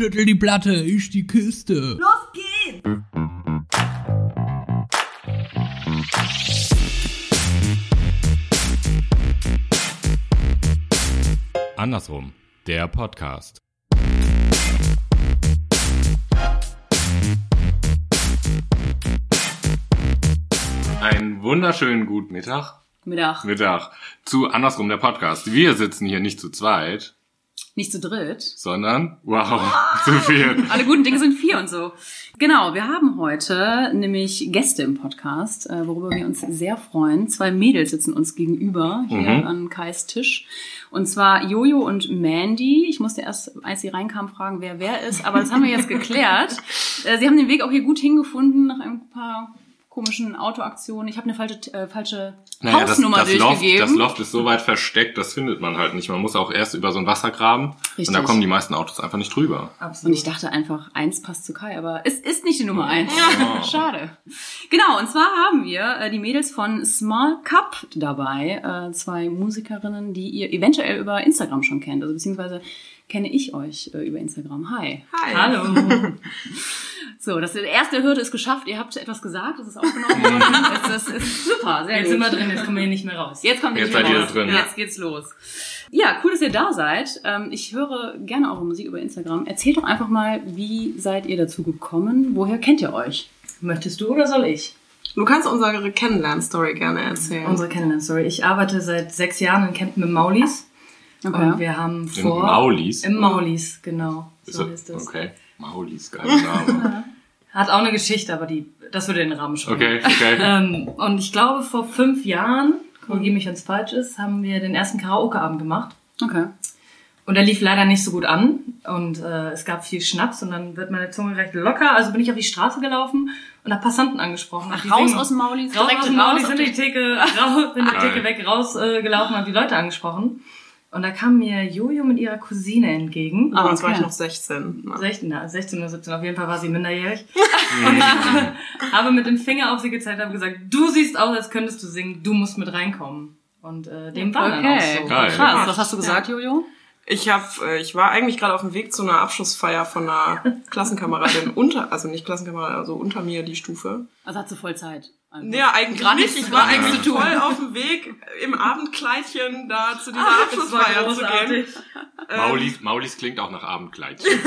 Schüttel die Platte, ich die Kiste. Los geht's! Andersrum, der Podcast. Einen wunderschönen guten Mittag. Mittag. Mittag zu Andersrum, der Podcast. Wir sitzen hier nicht zu zweit, Nicht zu dritt. sondern, wow, zu viel. Alle guten Dinge sind vier und so. Genau, wir haben heute nämlich Gäste im Podcast, äh, worüber wir uns sehr freuen. Zwei Mädels sitzen uns gegenüber hier Mhm. an Kais Tisch. Und zwar Jojo und Mandy. Ich musste erst, als sie reinkamen, fragen, wer wer ist, aber das haben wir jetzt geklärt. Äh, sie haben den Weg auch hier gut hingefunden nach ein paar komischen Autoaktionen. Ich habe eine falsche, äh, falsche Naja, das, Hausnummer das, Loft, durchgegeben. das Loft ist so weit versteckt, das findet man halt nicht. Man muss auch erst über so ein Wasser graben Richtig. und da kommen die meisten Autos einfach nicht drüber. Und ich dachte einfach, eins passt zu Kai, aber es ist nicht die Nummer eins. Ja. Schade. Genau, und zwar haben wir äh, die Mädels von Small Cup dabei. Äh, zwei Musikerinnen, die ihr eventuell über Instagram schon kennt. Also beziehungsweise kenne ich euch äh, über Instagram. Hi. Hi. Hallo. So, das die erste Hürde ist geschafft. Ihr habt etwas gesagt, das ist aufgenommen worden. das, das ist super, sehr Jetzt gut. sind wir drin, jetzt kommen wir hier nicht mehr raus. Jetzt kommt ihr Jetzt nicht mehr seid ihr raus. drin. Jetzt geht's los. Ja, cool, dass ihr da seid. Ähm, Ich höre gerne eure Musik über Instagram. Erzählt doch einfach mal, wie seid ihr dazu gekommen? Woher kennt ihr euch? Möchtest du oder soll ich? Du kannst unsere Kennenlern-Story gerne erzählen. Unsere Kennenlern-Story. Ich arbeite seit sechs Jahren in Kempten mit Maulis. Und wir haben In vor... Maulis. Im Maulis, genau. So ist das. Okay, Maulis, geiler Name. Hat auch eine Geschichte, aber die, das würde den Rahmen sprengen. Okay, okay. Ähm, und ich glaube, vor fünf Jahren, korrigiere mich, wenn es falsch ist, haben wir den ersten Karaoke-Abend gemacht. Okay. Und der lief leider nicht so gut an. Und äh, es gab viel Schnaps und dann wird meine Zunge recht locker. Also bin ich auf die Straße gelaufen und habe Passanten angesprochen. Die Raus singen- aus dem Maulis, raus aus dem Maulis, sind die Theke, raus, sind die Geil. Theke weg, rausgelaufen äh, gelaufen und hab die Leute angesprochen. Und da kam mir Jojo mit ihrer Cousine entgegen. Damals war ich okay. noch 16. Na. 16, na, 16 oder 17, auf jeden Fall war sie minderjährig. Und ich habe mit dem Finger auf sie gezeigt und habe gesagt, du siehst aus, als könntest du singen, du musst mit reinkommen. Und äh, dem war dann auch Okay. so. Geil. Krass. Was hast du gesagt, Jojo? Ich hab, äh, ich war eigentlich gerade auf dem Weg zu einer Abschlussfeier von einer Klassenkameradin unter, also nicht Klassenkameradin, also unter mir die Stufe. Also hat sie voll Zeit. Also. Ja, eigentlich Gerade nicht. Ich war eigentlich voll auf dem Weg, im Abendkleidchen da zu dieser war Abschlussfeier zu gehen. großartig. Maulis, Maulis klingt auch nach Abendkleidchen.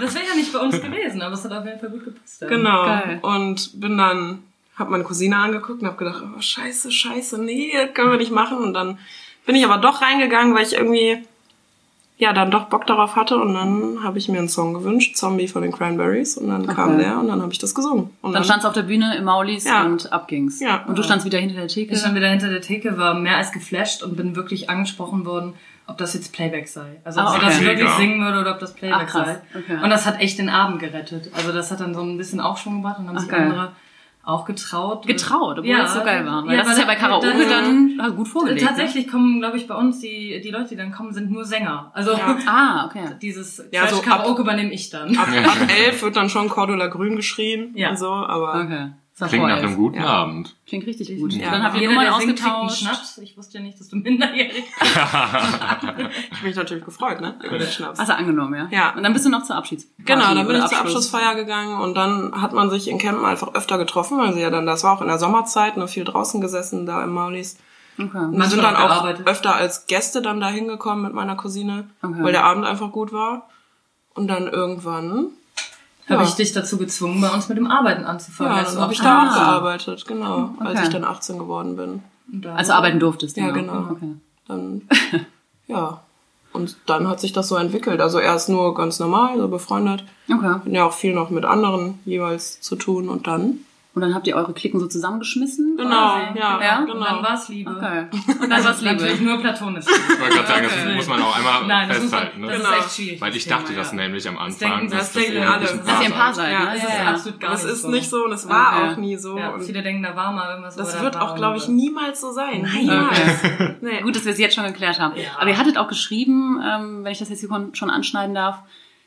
Das wäre ja nicht bei uns gewesen, aber es hat auf jeden Fall gut gepasst. ja. Genau. Geil. Und bin dann, hab meine Cousine angeguckt und hab gedacht, oh, scheiße, scheiße, nee, das können wir nicht machen. Und dann bin ich aber doch reingegangen, weil ich irgendwie, ja, dann doch Bock darauf hatte. Und dann habe ich mir einen Song gewünscht, Zombie von den Cranberries. Und dann kam Okay. der und dann habe ich das gesungen. Und Dann standst du auf der Bühne im Maulis Ja. und ab ging's. Ja. Und du standst wieder hinter der Theke. Ich stand wieder hinter der Theke, war mehr als geflasht und bin wirklich angesprochen worden, ob das jetzt Playback sei. Also ob Ah, sie okay. das wirklich singen würde oder ob das Playback Ach, krass. sei. Okay. Und das hat echt den Abend gerettet. Also das hat dann so ein bisschen Aufschwung gebracht und haben Ach, sich geil. andere auch getraut. Getraut, obwohl Ja, das so geil war. Weil ja, das ist ja bei Karaoke da- dann äh, gut vorgelegt. Tatsächlich kommen, glaube ich, bei uns die, die Leute, die dann kommen, sind nur Sänger. Also Ja. Ne? Ah, okay. dieses Ja, so ab- Karaoke übernehme ich dann. ab, ab elf wird dann schon Cordula Grün geschrien Ja. und so, aber Okay. Klingt nach einem guten Ja. Abend. Klingt richtig gut. Ja. Dann habt ihr Nummern ausgetauscht. Schnaps. Ich wusste ja nicht, dass du minderjährig bist. ich hab mich natürlich gefreut, ne, über den Schnaps. Hast du angenommen, ja? Ja. Und dann bist du noch zur Abschieds. Genau, dann bin ich zur Abschluss. Abschlussfeier gegangen und dann hat man sich in Campen einfach öfter getroffen, weil sie ja dann, das war auch in der Sommerzeit, nur viel draußen gesessen, da im Maulis. Okay. Und wir sind dann auch auch gearbeitet. öfter als Gäste dann da hingekommen mit meiner Cousine, Okay. weil der Abend einfach gut war. Und dann irgendwann, Habe Ja. ich dich dazu gezwungen, bei uns mit dem Arbeiten anzufangen. ja, als dann habe ich auch- da auch gearbeitet, genau, als Okay. ich dann 18 geworden bin. Und da- Also arbeiten durftest du. Ja, noch. genau. Okay. Dann, ja. Und dann hat sich das so entwickelt. Also erst nur ganz normal, so befreundet. okay. Hatten ja auch viel noch mit anderen jeweils zu tun und dann. Und dann habt ihr eure Klicken so zusammengeschmissen? Genau, ja, ja? Und genau. dann war es Liebe. Okay. Und dann war's Natürlich Liebe. nur platonisch. Ich wollte gerade sagen, das Okay. muss man auch einmal Nein, das, festhalten. das Ne? Genau. ist echt schwierig. Weil ich dachte das ja. nämlich am denken- Anfang. das denken ihr alle. wirklich ein Dass ihr ein Paar seid. ne? Das Ja, ist ja. absolut gar Das nicht ist so. nicht so und es war Okay. auch nie so. Ja, und viele denken, da war mal irgendwas. das wird auch, glaube ich, niemals so sein. Niemals. Nee. Gut, dass wir es jetzt schon geklärt haben. Aber ihr hattet auch geschrieben, ähm, wenn ich das jetzt hier schon anschneiden darf,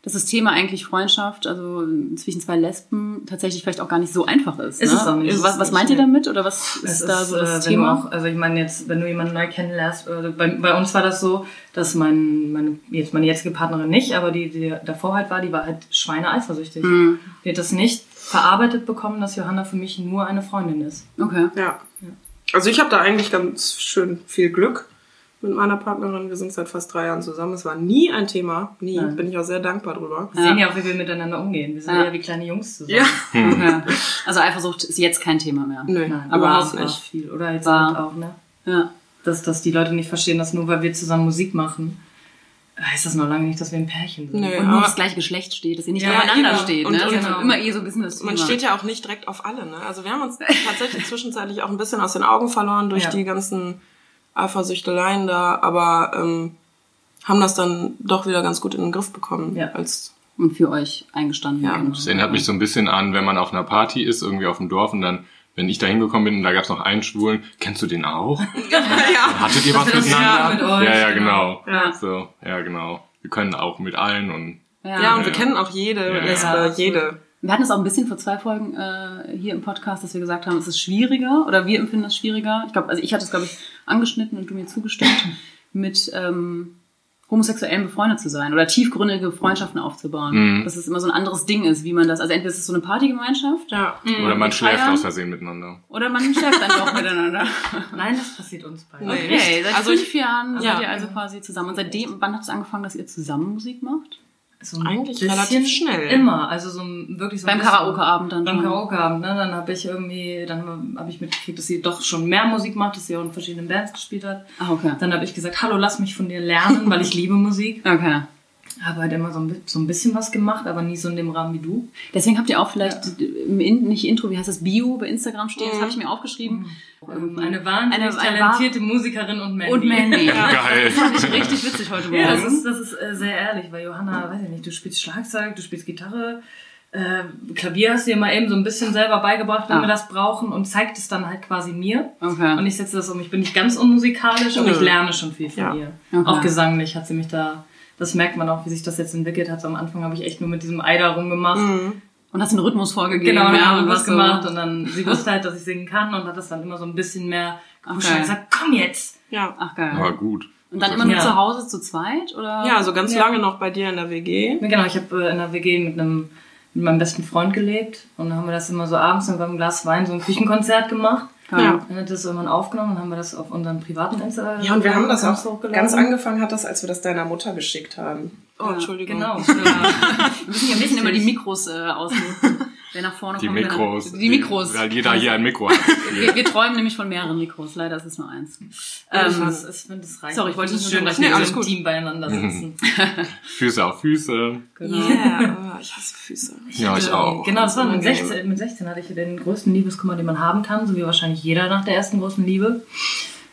dass das Thema eigentlich Freundschaft, also zwischen zwei Lesben, tatsächlich vielleicht auch gar nicht so einfach ist. Ist ne? es auch nicht. Was, was meint ihr damit? Oder was Es ist da so das äh, Thema? Auch, also ich meine jetzt, wenn du jemanden neu kennenlernst, äh, bei, bei uns war das so, dass mein, meine, jetzt meine jetzige Partnerin nicht, aber die, die davor halt war, die war halt schweineeifersüchtig. Mhm. Die hat das nicht verarbeitet bekommen, dass Johanna für mich nur eine Freundin ist. Okay. Ja. Also ich habe da eigentlich ganz schön viel Glück mit meiner Partnerin. Wir sind seit fast drei Jahren zusammen. Es war nie ein Thema. Nie. Nein. Bin ich auch sehr dankbar drüber. Wir sehen ja auch, wie wir miteinander umgehen. Wir sind Ja. ja wie kleine Jungs zusammen. Ja. okay. Also Eifersucht ist jetzt kein Thema mehr. Nö, Nein, Aber war nicht. viel. Oder jetzt War- halt auch, ne? Ja. Dass, dass die Leute nicht verstehen, dass nur weil wir zusammen Musik machen, heißt das noch lange nicht, dass wir ein Pärchen sind. Nö. Und nur das gleiche Geschlecht steht, dass ihr nicht Ja, nebeneinander eben. steht. Und- ne? und- das ist genau. immer eh so ein bisschen das Thema. Man steht ja auch nicht direkt auf alle. Ne? Also wir haben uns tatsächlich zwischenzeitlich auch ein bisschen aus den Augen verloren durch Ja. die ganzen Eifersüchteleien da, aber ähm, haben das dann doch wieder ganz gut in den Griff bekommen. Ja. Als und für euch eingestanden. Ja. Das erinnert mich so ein bisschen an, wenn man auf einer Party ist, irgendwie auf dem Dorf und dann, wenn ich da hingekommen bin und da gab's noch einen Schwulen, kennst du den auch? ja. Hattet ihr was ist ja miteinander? mit euch, ja, ja, genau. Ja. So, ja, genau. Wir können auch mit allen und Ja, und wir Ja. kennen auch jede Ja, Lesbe, ja. jede. Wir hatten es auch ein bisschen vor zwei Folgen äh, hier im Podcast, dass wir gesagt haben, es ist schwieriger oder wir empfinden es schwieriger. Ich glaube, also ich hatte es, glaube ich, angeschnitten und du mir zugestimmt, mit ähm, Homosexuellen befreundet zu sein oder tiefgründige Freundschaften aufzubauen. Mhm. Dass es immer so ein anderes Ding ist, wie man das, also entweder ist es so eine Partygemeinschaft Ja. oder man schläft Feiern. aus Versehen miteinander. oder man schläft dann doch miteinander. Nein, das passiert uns beiden. Okay, seit Also fünf Jahren ja. seid ihr also quasi zusammen. Und seitdem, wann hat es angefangen, dass ihr zusammen Musik macht? So ein Eigentlich relativ schnell. Immer, also so wirklich so Beim bisschen- Karaoke-Abend dann Beim schon. Karaoke-Abend, ne? Dann habe ich irgendwie, dann habe ich mitgekriegt, dass sie doch schon mehr Musik macht, dass sie auch in verschiedenen Bands gespielt hat. Ah, okay. Dann habe ich gesagt, hallo, lass mich von dir lernen, weil ich liebe Musik. Okay. Habe halt immer so ein, so ein bisschen was gemacht, aber nie so in dem Rahmen wie du. Deswegen habt ihr auch vielleicht im In nicht Intro, wie heißt das, Bio bei Instagram stehen, das habe ich mir aufgeschrieben. Ähm, Eine wahnsinnig Eine- eine talentierte Musikerin und Mandy. Und Mandy. Geil. Fand ich richtig witzig heute Morgen. Ja, das ist, das ist äh, sehr ehrlich, weil Johanna, weiß ich nicht, du spielst Schlagzeug, du spielst Gitarre, äh, Klavier hast du dir mal eben so ein bisschen selber beigebracht, wenn Ah. wir das brauchen und zeigt es dann halt quasi mir. Okay. Und ich setze das um. Ich bin nicht ganz unmusikalisch, aber Nö. ich lerne schon viel von Ja. ihr. Okay. Auch gesanglich hat sie mich da, das merkt man auch, wie sich das jetzt entwickelt hat. Am Anfang habe ich echt nur mit diesem Eider rumgemacht. Mhm. Und hast den Rhythmus vorgegeben. Genau, ja, ja, und was so- gemacht und dann, sie wusste halt, dass ich singen kann und hat das dann immer so ein bisschen mehr gepusht und gesagt, komm jetzt! Ja. Ach geil. Aber gut. Und dann immer nur Ja. zu Hause zu zweit? Oder? Ja, also ganz Ja. lange noch bei dir in der WG. Genau, ich habe äh, in der WG mit einem mit meinem besten Freund gelebt und dann haben wir das immer so abends mit einem Glas Wein so ein Küchenkonzert gemacht. Geil. Ja. Dann hat das irgendwann aufgenommen und haben wir das auf unseren privaten Insta. Ja, und wir haben das auch hochgeladen. ganz angefangen hat das, als wir das deiner Mutter geschickt haben. Oh, Entschuldigung. Genau. Wir müssen ja ein bisschen immer die Mikros äh, ausnutzen. Wer nach vorne Die kommt. wer nach- Mikros. Die Mikros. Weil jeder hier ein Mikro hat. Wir, wir träumen nämlich von mehreren Mikros. Leider ist es nur eins. ich Ähm, finde es find es reicht. sorry, ich wollte finde nicht es schön, dass Nee, wir im. Team beieinander sitzen. Füße auf Füße. genau. Yeah, oh, ich hasse Füße. Ja, ich auch. Genau, das war mit Unangenehm. 16, mit 16 hatte ich den größten Liebeskummer, den man haben kann, so wie wahrscheinlich jeder nach der ersten großen Liebe.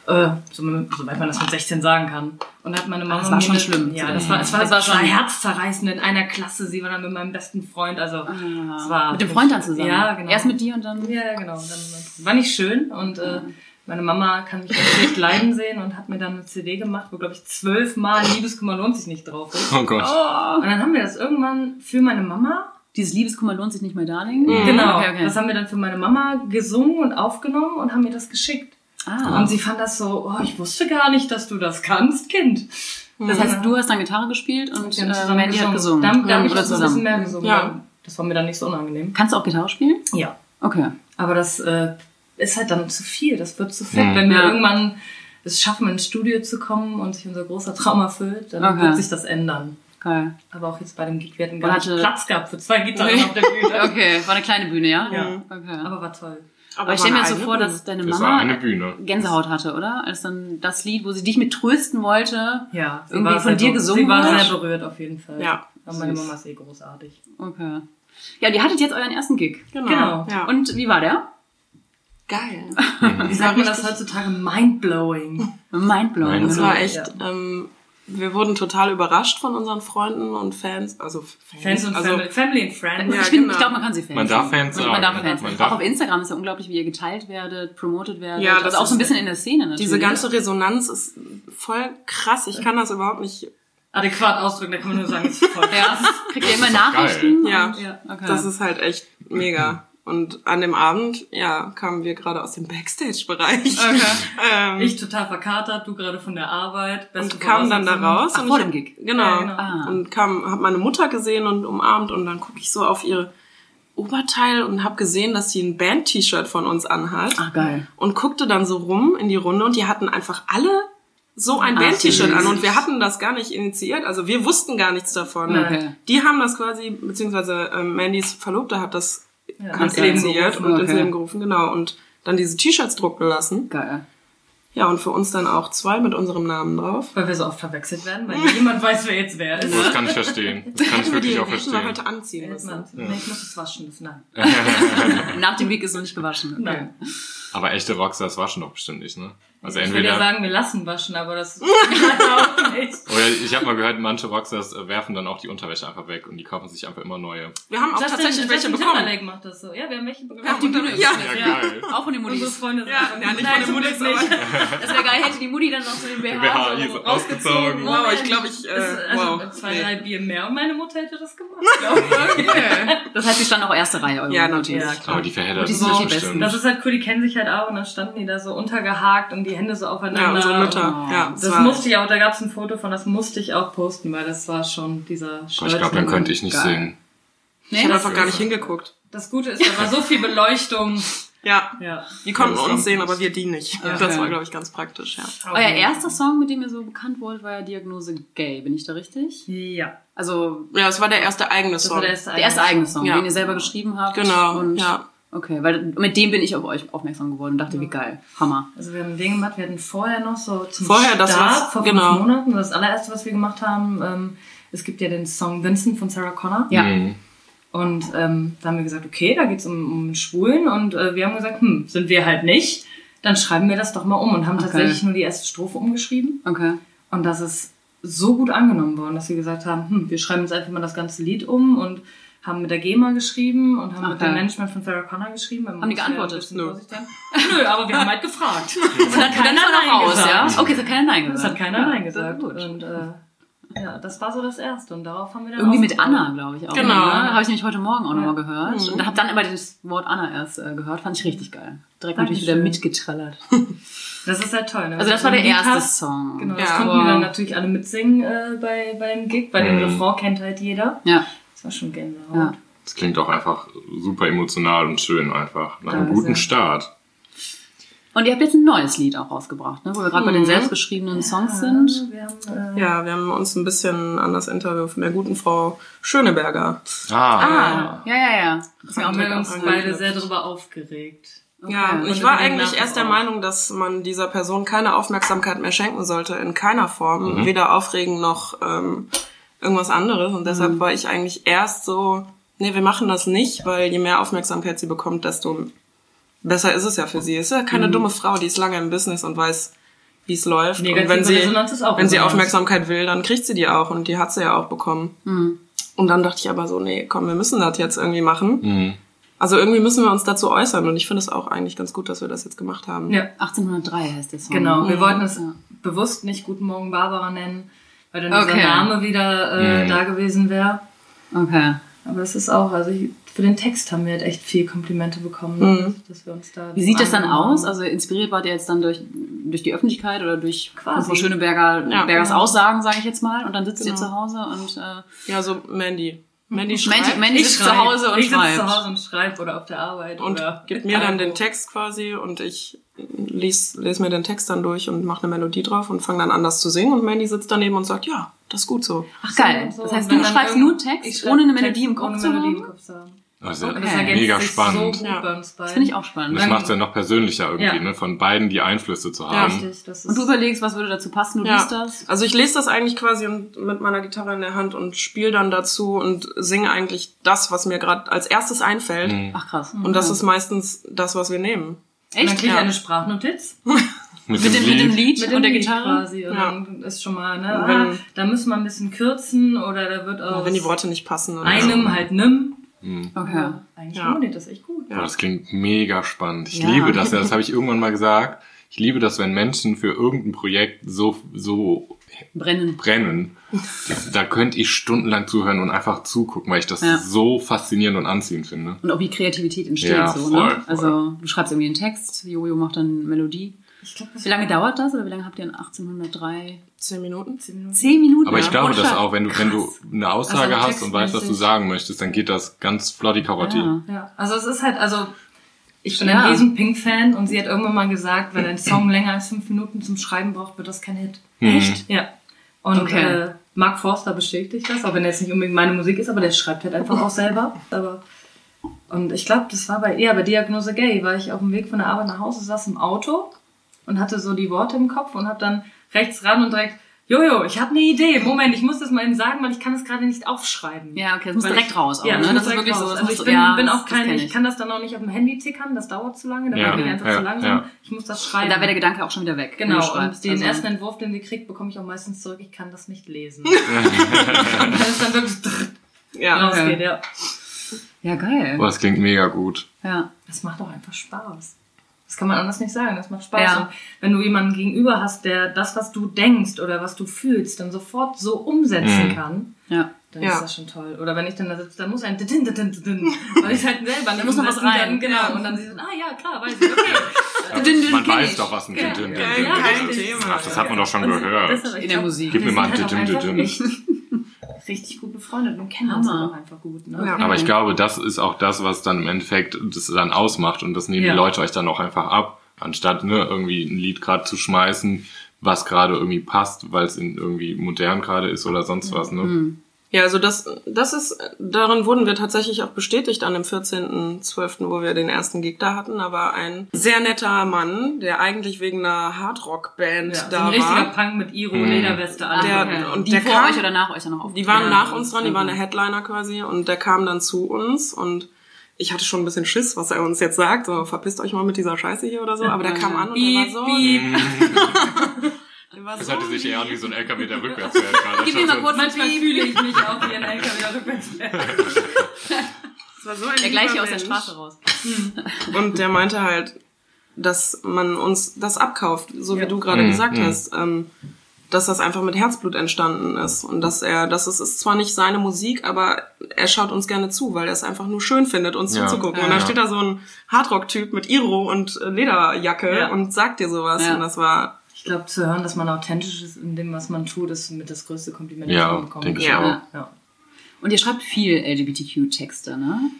Äh, so, soweit man das mit 16 sagen kann. Und hat meine Mama das war mir schon eine- schlimm. Ja, das war, es war, Das war war schon- herzzerreißend in einer Klasse. Sie war dann mit meinem besten Freund, also es war Ah. Mit dem Freund dann zusammen. Ja, genau. Erst mit dir und dann. Ja, ja, genau. Dann war nicht schön und äh, meine Mama kann mich auch schlecht leiden sehen und hat mir dann eine CD gemacht, wo glaube ich zwölfmal Liebeskummer lohnt sich nicht drauf ist. Oh Gott. Und dann haben wir das irgendwann für meine Mama Dieses Liebeskummer lohnt sich nicht mehr, Darling. Genau, Okay, okay. das haben wir dann für meine Mama gesungen und aufgenommen und haben mir das geschickt. Ah. Und sie fand das so, oh, ich wusste gar nicht, dass du das kannst, Kind. Das heißt, du hast dann Gitarre gespielt und äh, zusammen Mandy hat gesungen. Dann, dann Ja, habe ich oder das so ein bisschen zusammen. mehr gesungen. Ja. Das war mir dann nicht so unangenehm. Kannst du auch Gitarre spielen? Ja. Okay. Aber das äh, ist halt dann zu viel. Das wird zu fett. Mhm. Wenn wir Ja. irgendwann es schaffen, ins Studio zu kommen und sich unser großer Traum erfüllt, dann Okay. wird sich das ändern. Geil. Aber auch jetzt bei dem Gig, wir hatten gar nicht Platz gehabt für zwei Gitarren auf der Bühne. Okay, war eine kleine Bühne, ja? Ja. Okay. Aber war toll. Aber ich stelle mir so vor, dass deine Mama eine Bühne. Gänsehaut hatte, oder? Als dann das Lied, wo sie dich mit trösten wollte. Ja, Irgendwie von dir gesungen Sie war wurde? sehr berührt auf jeden Fall. Ja. Aber meine. Mama ist eh großartig. Okay. Ja, und ihr hattet jetzt euren ersten Gig. Genau. Genau. Ja. Und wie war der? geil. Wie sagt man das heutzutage? Mindblowing. Mindblowing. Das war echt, ähm, wir wurden total überrascht von unseren Freunden und Fans. Also Fans, Fans und also, Family, Family and Friends. Ja, ich genau. ich glaube, man kann sie Fans Man darf. Fans man, sagen. man darf Fans Man darf- Auch auf Instagram ist ja unglaublich, wie ihr geteilt werdet, promotet werdet. Ja, das also auch so ein bisschen in der Szene natürlich. Diese ganze Resonanz ist voll krass. Ich kann das überhaupt nicht adäquat ausdrücken, da kann man nur sagen, es ist voll Ja, krass. kriegt ihr immer Nachrichten? Ja. Ja. Okay. Das ist halt echt mega. Und an dem Abend, ja, kamen wir gerade aus dem Backstage-Bereich. okay. Ähm, Ich total verkatert, du gerade von der Arbeit. beste und kam dann da raus. Ach, und vor dem Gig? Genau. Ja, genau. Ah. Und kam, hab meine Mutter gesehen und umarmt und dann gucke ich so auf ihre Oberteil und habe gesehen, dass sie ein Band-T-Shirt von uns anhat. Ach, geil. Und guckte dann so rum in die Runde und die hatten einfach alle so ein Ach, Band-T-Shirt an und wir hatten das gar nicht initiiert. Also wir wussten gar nichts davon. Okay. Die haben das quasi, beziehungsweise ähm, Mandys Verlobte hat das Ja, ins initiiert gerufen. und ins Okay. Leben gerufen, genau. Und dann diese T-Shirts drucken lassen. Geil. Ja, und für uns dann auch zwei mit unserem Namen drauf. Weil wir so oft verwechselt werden, weil niemand weiß, wer jetzt wer ist. Das kann ich verstehen. Das kann ich wirklich auch hätten wir verstehen. heute anziehen müssen. Nee, ich muss es waschen. Das, nein. Nach dem Weg ist noch nicht gewaschen. Okay. Nein. Aber echte Rockstars waschen doch bestimmt nicht, ne? Also Ich würde ja entweder. sagen, wir lassen waschen, aber das ist auch nicht. Oder ich habe mal gehört, manche Rockstars äh, werfen dann auch die Unterwäsche einfach weg und die kaufen sich einfach immer neue. Wir haben auch Justin- tatsächlich welche Justin bekommen. Timberlake macht das so. Ja, wir haben welche bekommen. Auf die Bühne, ja. Ja, Ja. geil. Auch von den Unsere Muttis. Freunde sind Ja, einfach- ja, nicht Nein, von den Glück nicht. aber- Das wäre geil, hätte die Mutti dann noch so den BH, BH so rausgezogen. ausgezogen. Wow, ich glaube, ich, äh, also wow. zwei, Nee. drei Bier mehr und meine Mutter hätte das gemacht. glaub ich. Das heißt, sie stand auch erste Reihe. eure Ja, natürlich. Ja. Aber die verheddert sind die bestimmt. Besten. Das ist halt cool, die kennen sich halt auch und dann standen die da so untergehakt und die Hände so aufeinander. Ja, unsere Mütter. Oh. Ja, Das war- musste ich auch, da gab es ein Foto von, das musste ich auch posten, weil das war schon dieser Boah, ich glaube, dann könnte ich nicht Geil. singen. Ich Nee, habe das einfach gar nicht hingeguckt. Das Gute ist, da war so viel Beleuchtung. Ja, Ja. die konnten Ja, das uns sehen, aber wir die nicht. Ja. Das Okay. war, glaube ich, ganz praktisch, ja. Euer erster Song, mit dem ihr so bekannt wurdet, war ja Diagnose Gay. Bin ich da richtig? Ja. Also Ja, es war der erste eigene Das Song. war der erste der erste eigene Song, Ja. den ihr selber geschrieben habt. Genau, Und ja. Okay, weil mit dem bin ich auf euch aufmerksam geworden und dachte, wie geil. Hammer. Also wir haben den gemacht, wir hatten vorher noch so zum Vorher, das Start war's, vor genau. fünf Monaten, das allererste, was wir gemacht haben, ähm, es gibt ja den Song Vincent von Sarah Connor. Ja. Mhm. Und ähm, da haben wir gesagt, okay, da geht's um, um Schwulen und äh, wir haben gesagt, hm, sind wir halt nicht, dann schreiben wir das doch mal um und haben Okay. tatsächlich nur die erste Strophe umgeschrieben. Okay. Und das ist so gut angenommen worden, dass wir gesagt haben, hm, wir schreiben jetzt einfach mal das ganze Lied um und haben mit der GEMA geschrieben und haben Ach, mit geil. dem Management von Sarah Connor geschrieben. weil man Haben die ja geantwortet? bisschen Nö. Nö, aber wir haben halt gefragt. Und dann kam keiner Nein noch raus, ja? gesagt. Okay, es hat keiner Nein gesagt. Das hat keiner ja, Nein das gesagt. Gut. Und äh, ja, das war so das Erste. Und darauf haben wir dann Irgendwie mit. Anna, glaube ich auch. Genau. Ne? Habe ich nämlich heute Morgen auch Ja. nochmal gehört. Mhm. Und habe dann immer das Wort Anna erst äh, gehört. Fand ich richtig geil. Direkt natürlich wieder mitgetrellert. Das ist halt toll. Ne? Also das war der erste hast, Song. Genau, das Ja. konnten wir dann natürlich alle mitsingen äh, bei, beim Gig, weil den Mhm. Refrain kennt halt jeder. Ja. Das war schon Gänsehaut. Ja. Das klingt auch einfach super emotional und schön einfach. Nach einem guten. Start. Und ihr habt jetzt ein neues Lied auch rausgebracht, ne? wo wir gerade bei den Mhm. selbstgeschriebenen Songs sind. Wir haben, äh, Ja, wir haben uns ein bisschen an das Interview von der guten Frau Schöneberger. Ah. Ah, ja, ja, ja. Das haben wir uns beide sehr darüber aufgeregt. Okay. Ja, Und ich war eigentlich erst der. Meinung, dass man dieser Person keine Aufmerksamkeit mehr schenken sollte, in keiner Form, Mhm. weder aufregen noch ähm, irgendwas anderes. Und deshalb war ich eigentlich erst so, nee, wir machen das nicht, weil je mehr Aufmerksamkeit sie bekommt, desto besser ist es ja für sie. Es ist ja keine dumme Frau, die ist lange im Business und weiß, wie es läuft. Negative und wenn sie, Resonanz ist auch wenn sie. Aufmerksamkeit will, dann kriegt sie die auch und die hat sie ja auch bekommen. Mhm. Und dann dachte ich aber so, nee, komm, wir müssen das jetzt irgendwie machen. Mhm. Also irgendwie müssen wir uns dazu äußern und ich finde es auch eigentlich ganz gut, dass wir das jetzt gemacht haben. Ja, 1803 heißt der Song. genau. Wir Mhm. wollten es Ja. bewusst nicht Guten Morgen Barbara nennen, weil dann Okay. dieser Name wieder äh, Mhm. da gewesen wäre. Okay. Aber es ist auch, also ich, für den Text haben wir halt echt viel Komplimente bekommen, Mhm. dass wir uns da. Wie sieht das dann aus? Also inspiriert wart ihr jetzt dann durch, durch die Öffentlichkeit oder durch Quasi. Frau Schöneberger Ja, Bergers genau. Aussagen, sage ich jetzt mal, und dann sitzt ihr Genau. zu Hause und äh, Ja, so Mandy. Mandy schreibt Mandy, Mandy ich sitzt zu Hause und ich sitze schreibt. zu Hause und schreibe oder auf der Arbeit und oder gibt mir dann den. Text quasi und ich lese les mir den Text dann durch und mache eine Melodie drauf und fange dann an, das zu singen und Mandy sitzt daneben und sagt, ja, das ist gut so. Ach geil. So, das heißt, du schreibst nur Text, ohne eine Text Melodie im Kopf ohne zu Melodie im haben? Kopf zu haben. Also Und das Okay. ergänzt mega sich spannend. so Ja. Das finde ich auch spannend. Das macht es ja noch persönlicher irgendwie, Ja. ne? Von beiden die Einflüsse zu Ja. haben. Richtig, das ist Und du überlegst, was würde dazu passen, du Ja. liest das. Also ich lese das eigentlich quasi mit meiner Gitarre in der Hand und spiele dann dazu und singe eigentlich das, was mir gerade als erstes einfällt. Mhm. Ach krass. Und das ist meistens das, was wir nehmen. Und dann echt? kriege ich Ja. eine Sprachnotiz Mit, Mit dem dem, mit dem Lied. Lied mit und dem der Lied Gitarre. quasi. Und Ja. dann ist schon mal, ne, Und wenn- ah, da müssen wir ein bisschen kürzen oder da wird aus Wenn die Worte nicht passen. Oder einem so. halt nimm. Mhm. Okay. Eigentlich Ja. harmoniert das echt gut. Boah, das klingt mega spannend. Ich Ja. liebe das. Ja, das habe ich irgendwann mal gesagt. Ich liebe das, wenn Menschen für irgendein Projekt so, so Brennen. brennen. Das, da könnte ich stundenlang zuhören und einfach zugucken, weil ich das Ja. so faszinierend und anziehend finde. Und auch wie Kreativität entsteht Ja, so, voll, ne? voll. Also du schreibst irgendwie einen Text, Jojo macht dann Melodie. Ich glaube, Wie lange dauert das oder wie lange habt ihr in 1803? Zehn Minuten. Zehn Minuten. Aber ich glaube, dass shit. auch, wenn du, wenn du eine Aussage Also hast und weißt, was du sagen möchtest, dann geht das ganz flotti karotti. Ja. Ja, also es ist halt, also ich bin Ja. ein riesen Pink-Fan und sie hat irgendwann mal gesagt, wenn ein Song länger als fünf Minuten zum Schreiben braucht, wird das kein Hit. Echt? Ja. Und Okay. äh, Mark Forster bestätigt das, auch wenn er jetzt nicht unbedingt meine Musik ist, aber der schreibt halt einfach auch selber. Aber und ich glaube, das war bei eher bei Diagnose Gay, war ich auf dem Weg von der Arbeit nach Hause, saß im Auto und hatte so die Worte im Kopf und habe dann rechts ran und direkt Jojo, ich habe eine Idee. Moment, ich muss das mal eben sagen, weil ich kann das gerade nicht aufschreiben. Ja, okay, das muss direkt ich- raus. Auch, ja, ne? das, ist wirklich so. raus. das Also muss ich so- bin, ja, bin auch keine, kenn ich. kann das dann auch nicht auf dem Handy tickern, das dauert zu lange, da Ja, bin ich einfach ja, zu langsam. ja. Ich muss das Und schreiben. da wäre der Gedanke auch schon wieder weg. Genau, und den Also- ersten Entwurf, den sie kriegt, bekomme ich auch meistens zurück, ich kann das nicht lesen. und das ist dann wirklich Ja. rausgeht, ja. Ja, geil. Boah, das klingt mega gut. Ja. Das macht auch einfach Spaß. Das kann man anders nicht sagen, das macht Spaß. Ja. Und wenn du jemanden gegenüber hast, der das, was du denkst oder was du fühlst, dann sofort so umsetzen Mhm. kann, Ja. dann Ja. ist das schon toll. Oder wenn ich dann da sitze, dann muss ein Din, Din, Din, Din, weil ich halt selber nicht muss noch was rein. Genau, Ja. und dann sie so, ah ja, klar, weiß ich, okay. Dün Man weiß ich. doch, was ein Ja. Dün, Dün, Dün, Ja, Dün, ja, Dün kein ist. Ach, das hat man doch schon gehört. In der Musik. Gib mir mal ein halt auch Dün, Dün, einfach Dün. echt richtig gut befreundet und kennen uns auch einfach gut. Ne? Ja. Aber ich glaube, das ist auch das, was dann im Endeffekt das dann ausmacht und das nehmen Ja. die Leute euch dann auch einfach ab, anstatt ne, irgendwie ein Lied gerade zu schmeißen, was gerade irgendwie passt, weil es in irgendwie modern gerade ist oder sonst was. Ne? Ja, also das, das ist, darin wurden wir tatsächlich auch bestätigt an dem 14.12., wo wir den ersten Gig da hatten. Da war ein sehr netter Mann, der eigentlich wegen einer Hardrock-Band Ja, so da ein richtiger war. Punk mit Iro, Mhm. Lederweste, alles. Der- okay. und die der vor kam- euch oder nach euch dann noch auf? Die waren Ja. nach uns dran, die waren der Headliner quasi und der kam dann zu uns und ich hatte schon ein bisschen Schiss, was er uns jetzt sagt, so verpisst euch mal mit dieser Scheiße hier oder so, aber der kam an und der war so, war Das so hörte sich eher an wie so ein LKW, der rückwärts fährt. gerade. Gib mir mal So- kurz Manchmal fühle ich mich auch wie ein LKW rückwärts fährt. das war so ein Der gleiche aus der. Straße raus. Und der meinte halt, dass man uns das abkauft, so Ja. wie du gerade Mhm, gesagt mhm. hast, ähm, dass das einfach mit Herzblut entstanden ist und dass er, dass es ist zwar nicht seine Musik, aber er schaut uns gerne zu, weil er es einfach nur schön findet, uns Ja. zuzugucken. Ja. Und dann Ja. steht da so ein Hardrock-Typ mit Iro und Lederjacke Ja. und sagt dir sowas Ja. und das war Ich glaube, zu hören, dass man authentisch ist in dem, was man tut, ist mit das größte Kompliment, Ja, das man bekommen denke ich kann. auch. Ja. Und ihr schreibt viel LGBTQ-Texte, ne?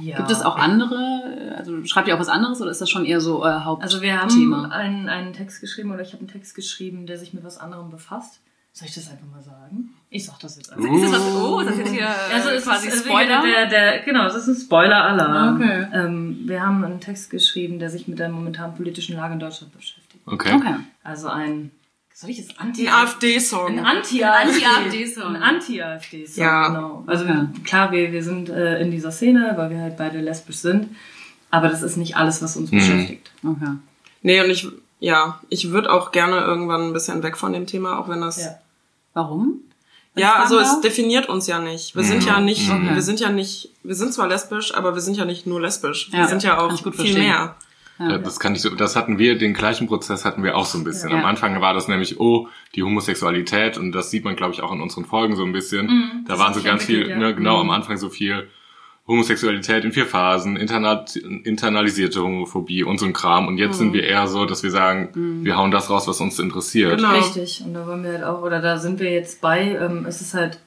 Ja. Gibt es auch andere? Also schreibt ihr auch was anderes oder ist das schon eher so euer Hauptthema? Also wir haben einen, einen Text geschrieben oder ich habe einen Text geschrieben, der sich mit was anderem befasst. Soll ich das einfach mal sagen? Ich sag das jetzt einfach. Uh. Ist das, oh, ist das jetzt hier Also es quasi ist äh, Spoiler? Der, der, genau, es ist ein Spoiler-Alarm. Okay. Ähm, wir haben einen Text geschrieben, der sich mit der momentanen politischen Lage in Deutschland beschäftigt. Okay. Okay. Also ein, soll ich jetzt Anti- ein AfD-Song. Ein Anti-AfD. Anti-AfD-Song. Ein Anti-AfD-Song, Ja. genau. Also Okay. klar, wir, wir sind äh, in dieser Szene, weil wir halt beide lesbisch sind. Aber das ist nicht alles, was uns Mhm. beschäftigt. okay. Nee, und ich, ja, ich würde auch gerne irgendwann ein bisschen weg von dem Thema, auch wenn das Ja. Warum? Ja, also es definiert uns ja nicht. Wir sind Mhm. ja nicht, Okay. wir sind ja nicht, wir sind zwar lesbisch, aber wir sind ja nicht nur lesbisch. Wir Ja, sind ja auch viel verstehen. mehr. Ja, das kann ich so, das hatten wir, den gleichen Prozess hatten wir auch so ein bisschen. Ja. Am Anfang war das nämlich, oh, die Homosexualität und das sieht man, glaube ich, auch in unseren Folgen so ein bisschen. da das waren so ganz viel, ne, genau, am Anfang so viel Homosexualität in vier Phasen, interna internalisierte Homophobie und so ein Kram. Und jetzt sind wir eher so, dass wir sagen, wir hauen das raus, was uns interessiert. Genau. Richtig. Und da wollen wir halt auch, oder da sind wir jetzt bei, ähm, es ist halt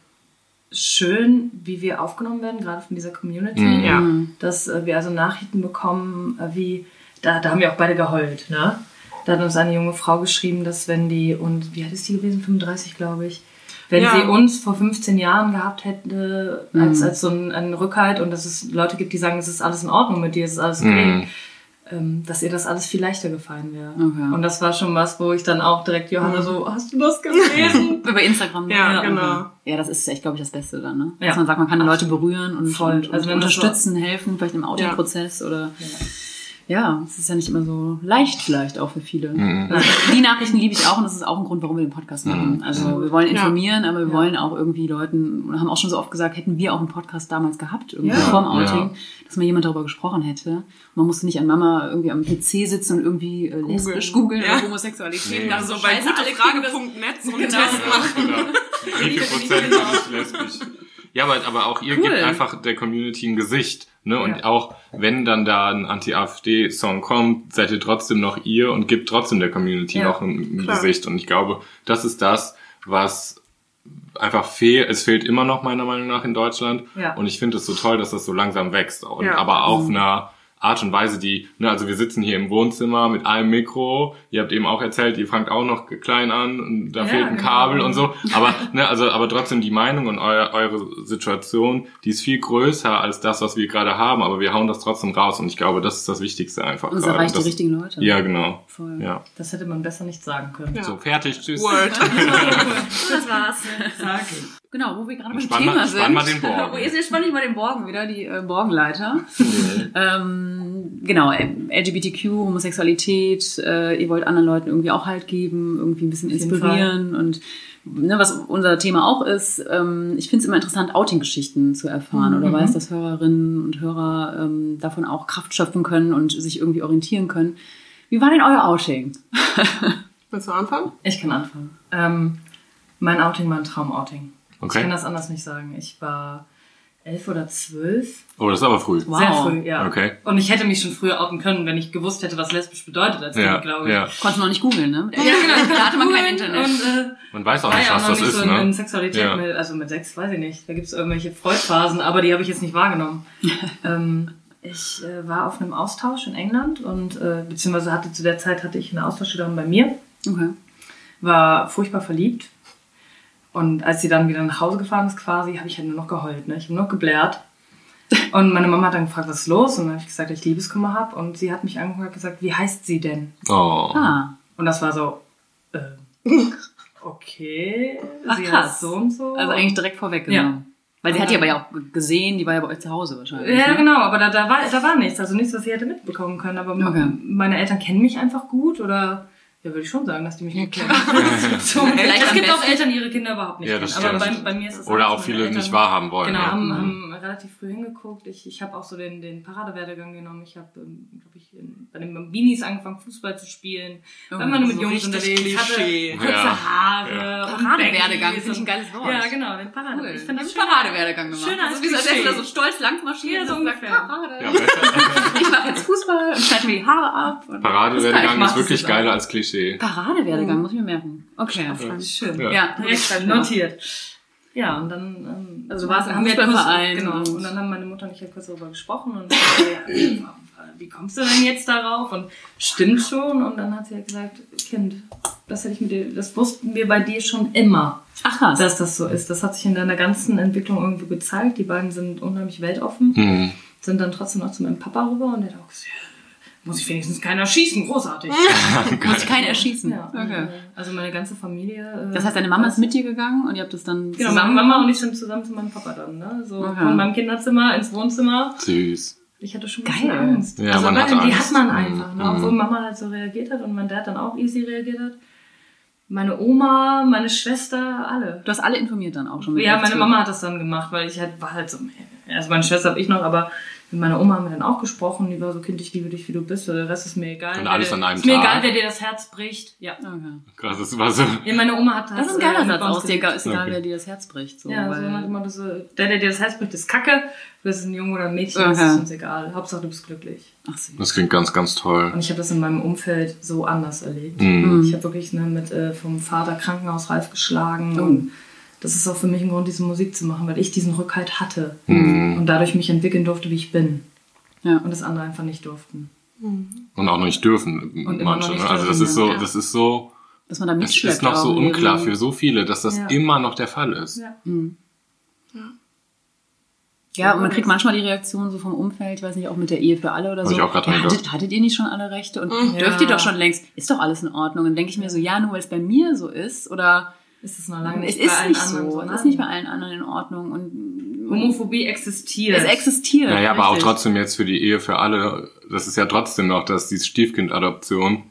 schön, wie wir aufgenommen werden, gerade von dieser Community. Mhm. Ja. Dass äh, wir also Nachrichten bekommen, äh, wie, da, da haben wir auch beide geheult, ne? Da hat uns eine junge Frau geschrieben, dass wenn die, und wie alt ist die gewesen? 35, glaube ich. Wenn Ja. sie uns vor 15 Jahren gehabt hätte, als, als so ein, ein Rückhalt und dass es Leute gibt, die sagen, es ist alles in Ordnung mit dir, es ist alles okay, Mhm. ähm, dass ihr das alles viel leichter gefallen wäre. Okay. Und das war schon was, wo ich dann auch direkt Johanna so, hast du das gelesen? Über Instagram. Ja, genau. Ja, das ist echt, glaube ich, das Beste dann, ne? Ja. Dass man sagt, man kann Leute berühren und, Voll. und, Also unterstützen, helfen, vielleicht im Autoprozess oder ja, es ist ja nicht immer so leicht vielleicht auch für viele. Mhm. Also die Nachrichten liebe ich auch und das ist auch ein Grund, warum wir den Podcast machen. Also wir wollen informieren, aber wir wollen auch irgendwie Leuten, und haben auch schon so oft gesagt, hätten wir auch einen Podcast damals gehabt, irgendwie Ja. vorm Outing, Ja. dass mal jemand darüber gesprochen hätte. Man musste nicht an Mama irgendwie am PC sitzen und irgendwie äh, lesbisch googeln Ja. oder Homosexualität. Nee. Also So bei gutefrage.net so einen Test machen. Genau. Wie viel Prozent sind lesbisch? Ja, aber, aber auch ihr Cool. gebt einfach der Community ein Gesicht. Ne? Und Ja. auch wenn dann da ein Anti-AfD-Song kommt, seid ihr trotzdem noch ihr und gebt trotzdem der Community Ja, noch ein, ein. Gesicht. Und ich glaube, das ist das, was einfach fehlt. Es fehlt immer noch meiner Meinung nach in Deutschland. Ja. Und ich finde es so toll, dass das so langsam wächst. Und aber auf einer Art und Weise, die, ne, also wir sitzen hier im Wohnzimmer mit einem Mikro. Ihr habt eben auch erzählt, ihr fangt auch noch klein an und da Ja, fehlt ein genau. Kabel und so. Aber, ne, also, aber trotzdem die Meinung und eu eure Situation, die ist viel größer als das, was wir gerade haben. Aber wir hauen das trotzdem raus und ich glaube, das ist das Wichtigste einfach. Und es gerade. erreicht die das, richtigen Leute. Ja, genau. Voll. Ja. Das hätte man besser nicht sagen können. Ja. So, fertig, tschüss. Word. Das war's. Sag ich. Genau, wo wir gerade beim Thema mal- sind. spann mal den Borgen. Wo ist jetzt spann ich mal den Borgen wieder, die äh, Borgenleiter. ähm, genau, äh, LGBTQ, Homosexualität, äh, ihr wollt anderen Leuten irgendwie auch Halt geben, irgendwie ein bisschen inspirieren und ne, was unser Thema auch ist, ähm, ich finde es immer interessant, Outing-Geschichten zu erfahren oder weiß, dass Hörerinnen und Hörer ähm, davon auch Kraft schöpfen können und sich irgendwie orientieren können. Wie war denn euer Outing? Willst du anfangen? Ich kann anfangen. Ähm, mein Outing war ein Traumouting. Ich Okay. kann das anders nicht sagen. Ich war elf oder zwölf. Oh, das ist aber früh. Wow. Sehr früh, ja. Okay. Und ich hätte mich schon früher outen können, wenn ich gewusst hätte, was lesbisch bedeutet als Ja, Kind, glaube ich. ja. Konntest du noch nicht googeln, ne? Ja, genau. Da hatte man kein Internet. Und, äh, Man weiß auch nicht, was noch das nicht ist, so in ne? Sexualität, Ja. mit, also mit sechs, weiß ich nicht. Da gibt's irgendwelche Freudphasen, aber die habe ich jetzt nicht wahrgenommen. ähm, ich äh, war auf einem Austausch in England und äh, beziehungsweise hatte zu der Zeit hatte ich eine Austauschschülerin bei mir, Okay. war furchtbar verliebt. Und als sie dann wieder nach Hause gefahren ist quasi, habe ich halt nur noch geheult. Ne? Ich habe nur noch geblärt. Und meine Mama hat dann gefragt, was ist los? Und dann habe ich gesagt, dass ich Liebeskummer habe. Und sie hat mich angeguckt und gesagt, wie heißt sie denn? Oh. Ah. Und das war so, äh, okay, Ach, sie krass. so und so. Also eigentlich direkt vorweggenommen. Weil sie hat die aber ja auch gesehen, die war ja bei euch zu Hause wahrscheinlich. Ja, ne? genau, aber da, da, war, da war nichts, also nichts, was sie hätte mitbekommen können. Aber Okay. meine Eltern kennen mich einfach gut oder, ja, würde ich schon sagen, dass die mich gut kennen. so, Vielleicht es gibt auch Eltern, die ihre Kinder überhaupt nicht Ja, kennen. Aber bei, bei mir ist es Oder so, auch viele meine nicht Eltern- wahrhaben wollen. Genau, ja. haben, Mhm. haben relativ früh hingeguckt. Ich, ich habe auch so den, den Paradewerdegang genommen. Ich habe, ähm, glaube ich, in, bei den Bambinis angefangen, Fußball zu spielen. Oh, War immer nur mit so Jungs unterwegs, hatte Klischee. kurze Ja. Haare. und Paradewerdegang, finde ich ein geiles Wort. Ja, genau, den Parade. Cool. Ich finde das einen Paradewerdegang gemacht. Schöner also als wie als da so stolz lang marschiert Ja, so ungefähr. Parade. Ja. Ich mache jetzt Fußball und schneide mir die Haare ab. Paradewerdegang ist wirklich geiler als Klischee. Paradewerdegang, muss ich mir merken. Okay. Schön. Ja. Ja, Direkt notiert. Ja, und dann ähm, Also warst im haben wir kurz, Fußballverein genau, und- und dann haben meine Mutter und ich ja kurz darüber gesprochen und ja, wie kommst du denn jetzt darauf? Und stimmt schon. Und dann hat sie ja gesagt, Kind, das hätte ich mit dir, das wussten wir bei dir schon immer, Ach krass. dass das so ist. Das hat sich in deiner ganzen Entwicklung irgendwo gezeigt. Die beiden sind unheimlich weltoffen, Mhm. sind dann trotzdem noch zu meinem Papa rüber und der hat auch gesagt, ja, muss ich wenigstens keiner schießen, großartig. muss ich keinen erschießen. Ja, Okay. Also meine ganze Familie. äh, Das heißt, deine Mama ist mit dir gegangen und ihr habt das dann Genau, meine Mama und ich sind zusammen zu meinem Papa dann, ne? So Okay. von meinem Kinderzimmer ins Wohnzimmer. Süß. Ich hatte schon Geil. Angst. Ja, also man hat die hat man einfach, ne? Mhm. Obwohl Mama halt so reagiert hat und mein Dad dann auch easy reagiert hat. Meine Oma, meine Schwester, alle. Du hast alle informiert dann auch schon. mit Ja, meine. Mama hat das dann gemacht, weil ich halt war halt so, also meine Schwester habe ich noch, aber mit meiner Oma haben wir dann auch gesprochen, die war so, Kind, ich liebe dich, wie du bist, der Rest ist mir egal. Und alles an einem Ist mir Tag? egal, wer dir das Herz bricht. Ja. Okay. Krass, das war so. Ja, meine Oma hat Das ist ein äh, geiler mit Satz aus dir. Ist egal, Okay. wer dir das Herz bricht. So, Ja, weil, so nach dem Motto, so, der, der dir das Herz bricht, ist Kacke. Das ist ein Junge oder ein Mädchen, das Okay. ist uns egal. Hauptsache, du bist glücklich. Ach, süß. Das klingt ganz, ganz toll. Und ich habe das in meinem Umfeld so anders erlebt. Mhm. Ich habe wirklich ne, mit äh, vom Vater Krankenhausreif geschlagen. Oh. Und das ist auch für mich ein Grund, diese Musik zu machen, weil ich diesen Rückhalt hatte. Mhm. Und dadurch mich entwickeln durfte, wie ich bin. Ja. Und das andere einfach nicht durften. Und auch noch nicht dürfen, noch manche. nicht ne? Also das ist so, ja. das ist so, Dass man da es ist noch so unklar irgendwie. für so viele, dass das Ja. immer noch der Fall ist. Ja. Ja, und man kriegt manchmal die Reaktion so vom Umfeld, ich weiß nicht, auch mit der Ehe für alle oder Hab so. ich auch ja, gedacht. hattet, hattet ihr nicht schon alle Rechte? Und Mhm. dürft Ja. ihr doch schon längst. Ist doch alles in Ordnung. Und denke ich mir so, ja, nur weil es bei mir so ist oder Ist es noch lange es nicht ist bei allen nicht anderen so. Es Nein. ist nicht bei allen anderen in Ordnung. Und Homophobie existiert. es existiert. Ja, ja, aber auch trotzdem jetzt für die Ehe für alle das ist ja trotzdem noch, dass die Stiefkind-Adoption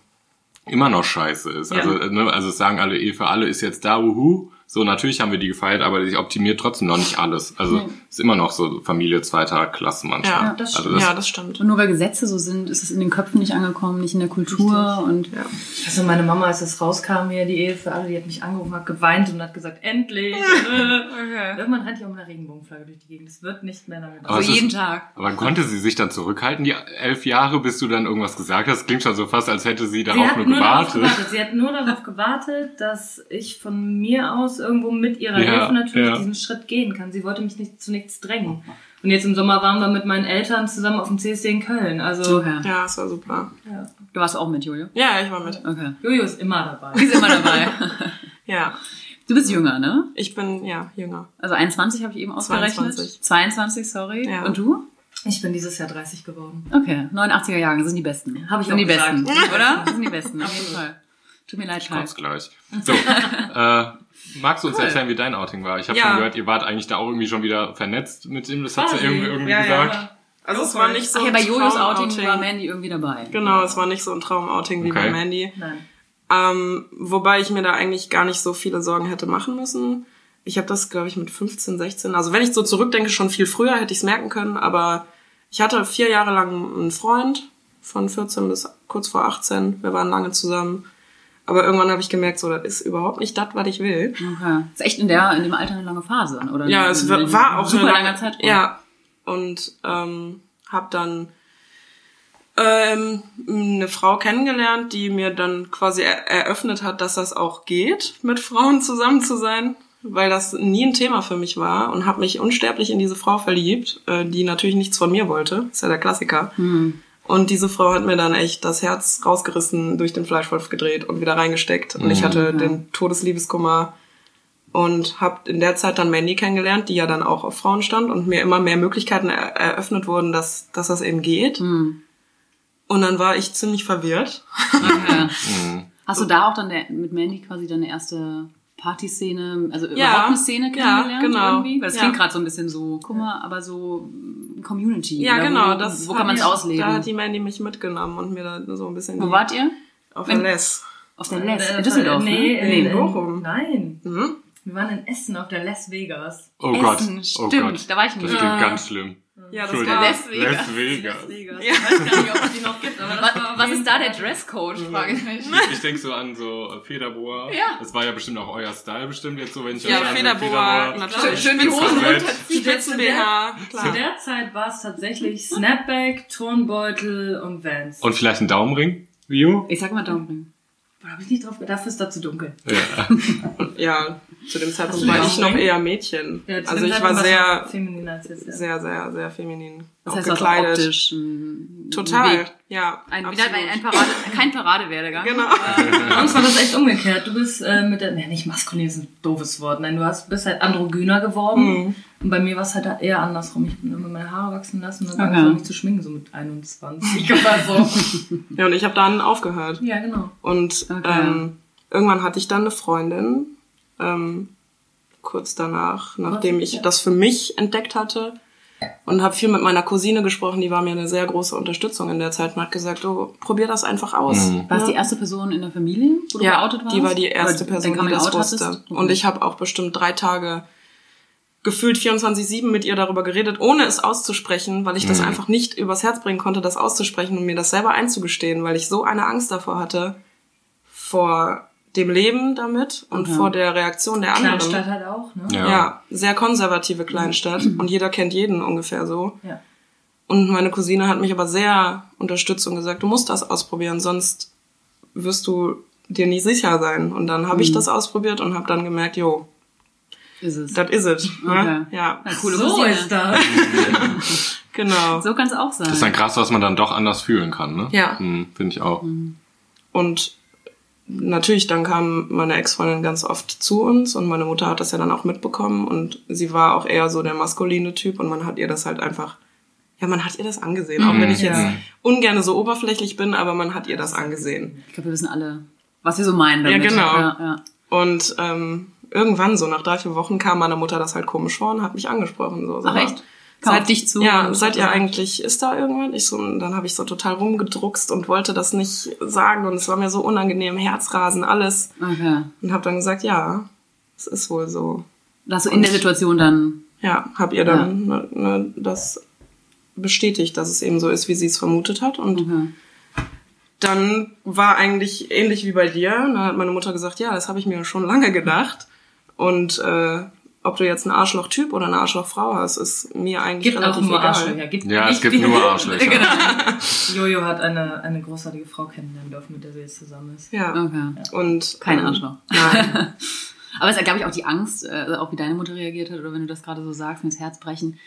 immer noch scheiße ist. Ja. Also, ne, also es sagen alle, Ehe für alle ist jetzt da, wuhu. So, natürlich haben wir die gefeiert, aber sie optimiert trotzdem noch nicht alles. Also ist immer noch so Familie zweiter Klasse manchmal. Ja, das also stimmt. ja, das stimmt. Und nur weil Gesetze so sind, ist es in den Köpfen nicht angekommen, nicht in der Kultur und Ja. Also meine Mama, als das rauskam, hier die Ehe für alle, die hat mich angerufen, hat geweint und hat gesagt, endlich. Irgendwann rennt die auch mit einer Regenbogenflagge durch die Gegend. Es wird nicht mehr lange Aber dauern. es so ist- jeden Tag. Aber konnte sie sich dann zurückhalten, die elf Jahre, bis du dann irgendwas gesagt hast? Klingt schon so fast, als hätte sie Sie darauf hat nur nur darauf gewartet. gewartet. Sie hat nur darauf gewartet, dass ich von mir aus irgendwo mit ihrer Ja, Hilfe natürlich ja. diesen Schritt gehen kann. Sie wollte mich nicht zu nichts drängen. Und jetzt im Sommer waren wir mit meinen Eltern zusammen auf dem CSD in Köln. Also Okay. Ja, das war super. ja. Du warst auch mit, Jojo? Ja, ich war mit. Okay. Jojo ist immer dabei. Die ist immer dabei. Ja, Du bist jünger, ne? ich bin, ja, jünger. Also 21 habe ich eben ausgerechnet. 22. 22, sorry. Ja. Und du? Ich bin dieses Jahr 30 geworden. Okay, 89er Jahre sind die besten. Hab ich sind auch die gesagt. besten, oder? Das sind die besten, auf jeden Fall. Tut mir leid, Kommt's Scheiß. gleich. So, äh, magst du uns Cool. erzählen, wie dein Outing war? Ich habe Ja. schon gehört, ihr wart eigentlich da auch irgendwie schon wieder vernetzt mit ihm. Das hat sie irgendwie, irgendwie Ja, gesagt. ja. Also es war nicht so Ach ja, ein bei Jojos Traumouting. Outing war Mandy irgendwie dabei. Genau, es war nicht so ein Traumouting wie Okay. bei Mandy. Nein. Ähm, wobei ich mir da eigentlich gar nicht so viele Sorgen hätte machen müssen. Ich habe das, glaube ich, mit 15, 16. Also wenn ich so zurückdenke, schon viel früher hätte ich es merken können. Aber ich hatte vier Jahre lang einen Freund, von 14 bis kurz vor 18. Wir waren lange zusammen. Aber irgendwann habe ich gemerkt, so, das ist überhaupt nicht das, was ich will. Okay. Ist echt in der in dem Alter eine lange Phase, oder? Ja, es war, war auch super eine langer Zeitraum. Ja. Und ähm, habe dann ähm, eine Frau kennengelernt, die mir dann quasi er eröffnet hat, dass das auch geht, mit Frauen zusammen zu sein, weil das nie ein Thema für mich war und habe mich unsterblich in diese Frau verliebt, äh, die natürlich nichts von mir wollte. Ist ja der Klassiker. Und diese Frau hat mir dann echt das Herz rausgerissen, durch den Fleischwolf gedreht und wieder reingesteckt. Und ich hatte den Todesliebeskummer und habe in der Zeit dann Mandy kennengelernt, die ja dann auch auf Frauen stand und mir immer mehr Möglichkeiten er eröffnet wurden, dass, dass das eben geht. Hm. Und dann war ich ziemlich verwirrt. Okay. Mhm. Hast du da auch dann der, mit Mandy quasi deine erste Partyszene, also Ja, überhaupt eine Szene ja, kennengelernt genau. irgendwie? Weil das Ja. klingt gerade so ein bisschen so, guck mal, aber so mm, Community. Ja, oder genau. Wo, Das wo kann man es ausleben? Da hat die Mandy mich mitgenommen und mir da so ein bisschen wo die- wart ihr? auf der Wenn- Les. Auf der Les, Äh, in Düsseldorf, nee, ne? in, in Bochum. Nein. Mhm. Wir waren in Essen auf der Las Vegas. Oh Gott, Essen, oh stimmt, Gott. da war ich Das nicht. klingt ganz schlimm. Ja, das war... Las Vegas. Las Vegas. Vegas. Ja. Ich weiß gar nicht, ob es die noch gibt, aber das Was, war ist da der Dresscode, frage ich mich. Ich denke so an so äh, Federboa. Ja. Das war ja bestimmt auch euer Style bestimmt jetzt so, wenn ich Ja, Federboa, natürlich. Schön die Hosen Spitzen- runterziehen. Spitzen-BH, Zu der Zeit war es tatsächlich Snapback, Turnbeutel und Vans. Und vielleicht ein Daumenring, Vio? Ich sag mal Daumen. Da habe ich nicht drauf gedacht, dafür ist da zu dunkel. Ja. Ja, zu dem Zeitpunkt war ich noch eher Mädchen. Ja, also ich war sehr, warst du Feminin als jetzt. Ja. sehr, sehr, sehr feminin. Das auch heißt, also gekleidet. optisch ein Total, Weg. ja. Ein, wieder absolut. ein, ein Parade, kein Paradewerdegang. Genau. Bei uns war das echt umgekehrt. Du bist äh, mit der, ne, nicht maskulin ist ein doofes Wort. Nein, du hast, bist halt androgyner geworden. Mhm. Und bei mir war es halt eher andersrum. Ich bin immer meine Haare wachsen lassen und dann Okay. angefangen mich zu schminken, so mit 21 oder so. Ja, und ich habe dann aufgehört. ja, genau. Und Okay. ähm, irgendwann hatte ich dann eine Freundin, ähm, kurz danach, nachdem ich ja. das für mich entdeckt hatte. Und habe viel mit meiner Cousine gesprochen, die war mir eine sehr große Unterstützung in der Zeit und hat gesagt, du probier das einfach aus. Mhm. War es Ne? die erste Person in der Familie, wo du ja, geoutet warst? die war die erste Oder Person, die das wusste. hattest? Und ich habe auch bestimmt drei Tage gefühlt 24-7 mit ihr darüber geredet, ohne es auszusprechen, weil ich das Mhm. einfach nicht übers Herz bringen konnte, das auszusprechen und mir das selber einzugestehen, weil ich so eine Angst davor hatte, vor dem Leben damit und Okay. vor der Reaktion der anderen. Kleinstadt halt auch, ne? Ja. Ja, sehr konservative Kleinstadt und jeder kennt jeden ungefähr so. Ja. Und meine Cousine hat mich aber sehr unterstützt und gesagt, du musst das ausprobieren, sonst wirst du dir nie sicher sein. Und dann habe ich das ausprobiert und habe dann gemerkt, jo, Ist es. das is it. Okay. Ne? Ja, Ja, coole So Cousine. ist das. genau. So kann es auch sein. Das ist dann krass, was man dann doch anders fühlen kann, ne? Ja. Hm, Finde ich auch. Und natürlich, dann kam meine Ex-Freundin ganz oft zu uns und meine Mutter hat das ja dann auch mitbekommen und sie war auch eher so der maskuline Typ und man hat ihr das halt einfach, ja, man hat ihr das angesehen. Auch wenn ich jetzt Ja. ungerne so oberflächlich bin, aber man hat ihr das angesehen. Ich glaube, wir wissen alle, was wir so meinen damit. Ja, genau. Ja, ja. Und ähm, irgendwann, so nach drei, vier Wochen, kam meine Mutter das halt komisch vor und hat mich angesprochen. So, sag Ach, echt? Auf dich zu Ja, seid ihr eigentlich, ist da irgendwann? Ich so, und dann habe ich so total rumgedruckst und wollte das nicht sagen und es war mir so unangenehm, Herzrasen, alles. Okay. Und habe dann gesagt, ja, es ist wohl so. Da hast du in der Situation dann. Ja, hab ihr dann ne, ne, das bestätigt, dass es eben so ist, wie sie es vermutet hat. Und Okay. dann war eigentlich ähnlich wie bei dir. Dann hat meine Mutter gesagt, ja, das habe ich mir schon lange gedacht. Und äh, ob du jetzt einen Arschloch-Typ oder eine Arschloch-Frau hast, ist mir eigentlich Gibt auch relativ nur egal. Arschlöcher. Gibt Ja, es gibt wie- nur Arschlöcher. genau. Jojo hat eine, eine großartige Frau kennenlernen dürfen, mit der sie jetzt zusammen ist. Ja. Okay. Und Kein ähm, Arschloch. Nein. Aber es ist, glaube ich, auch die Angst, äh, auch wie deine Mutter reagiert hat, oder wenn du das gerade so sagst, mit das Herz brechen.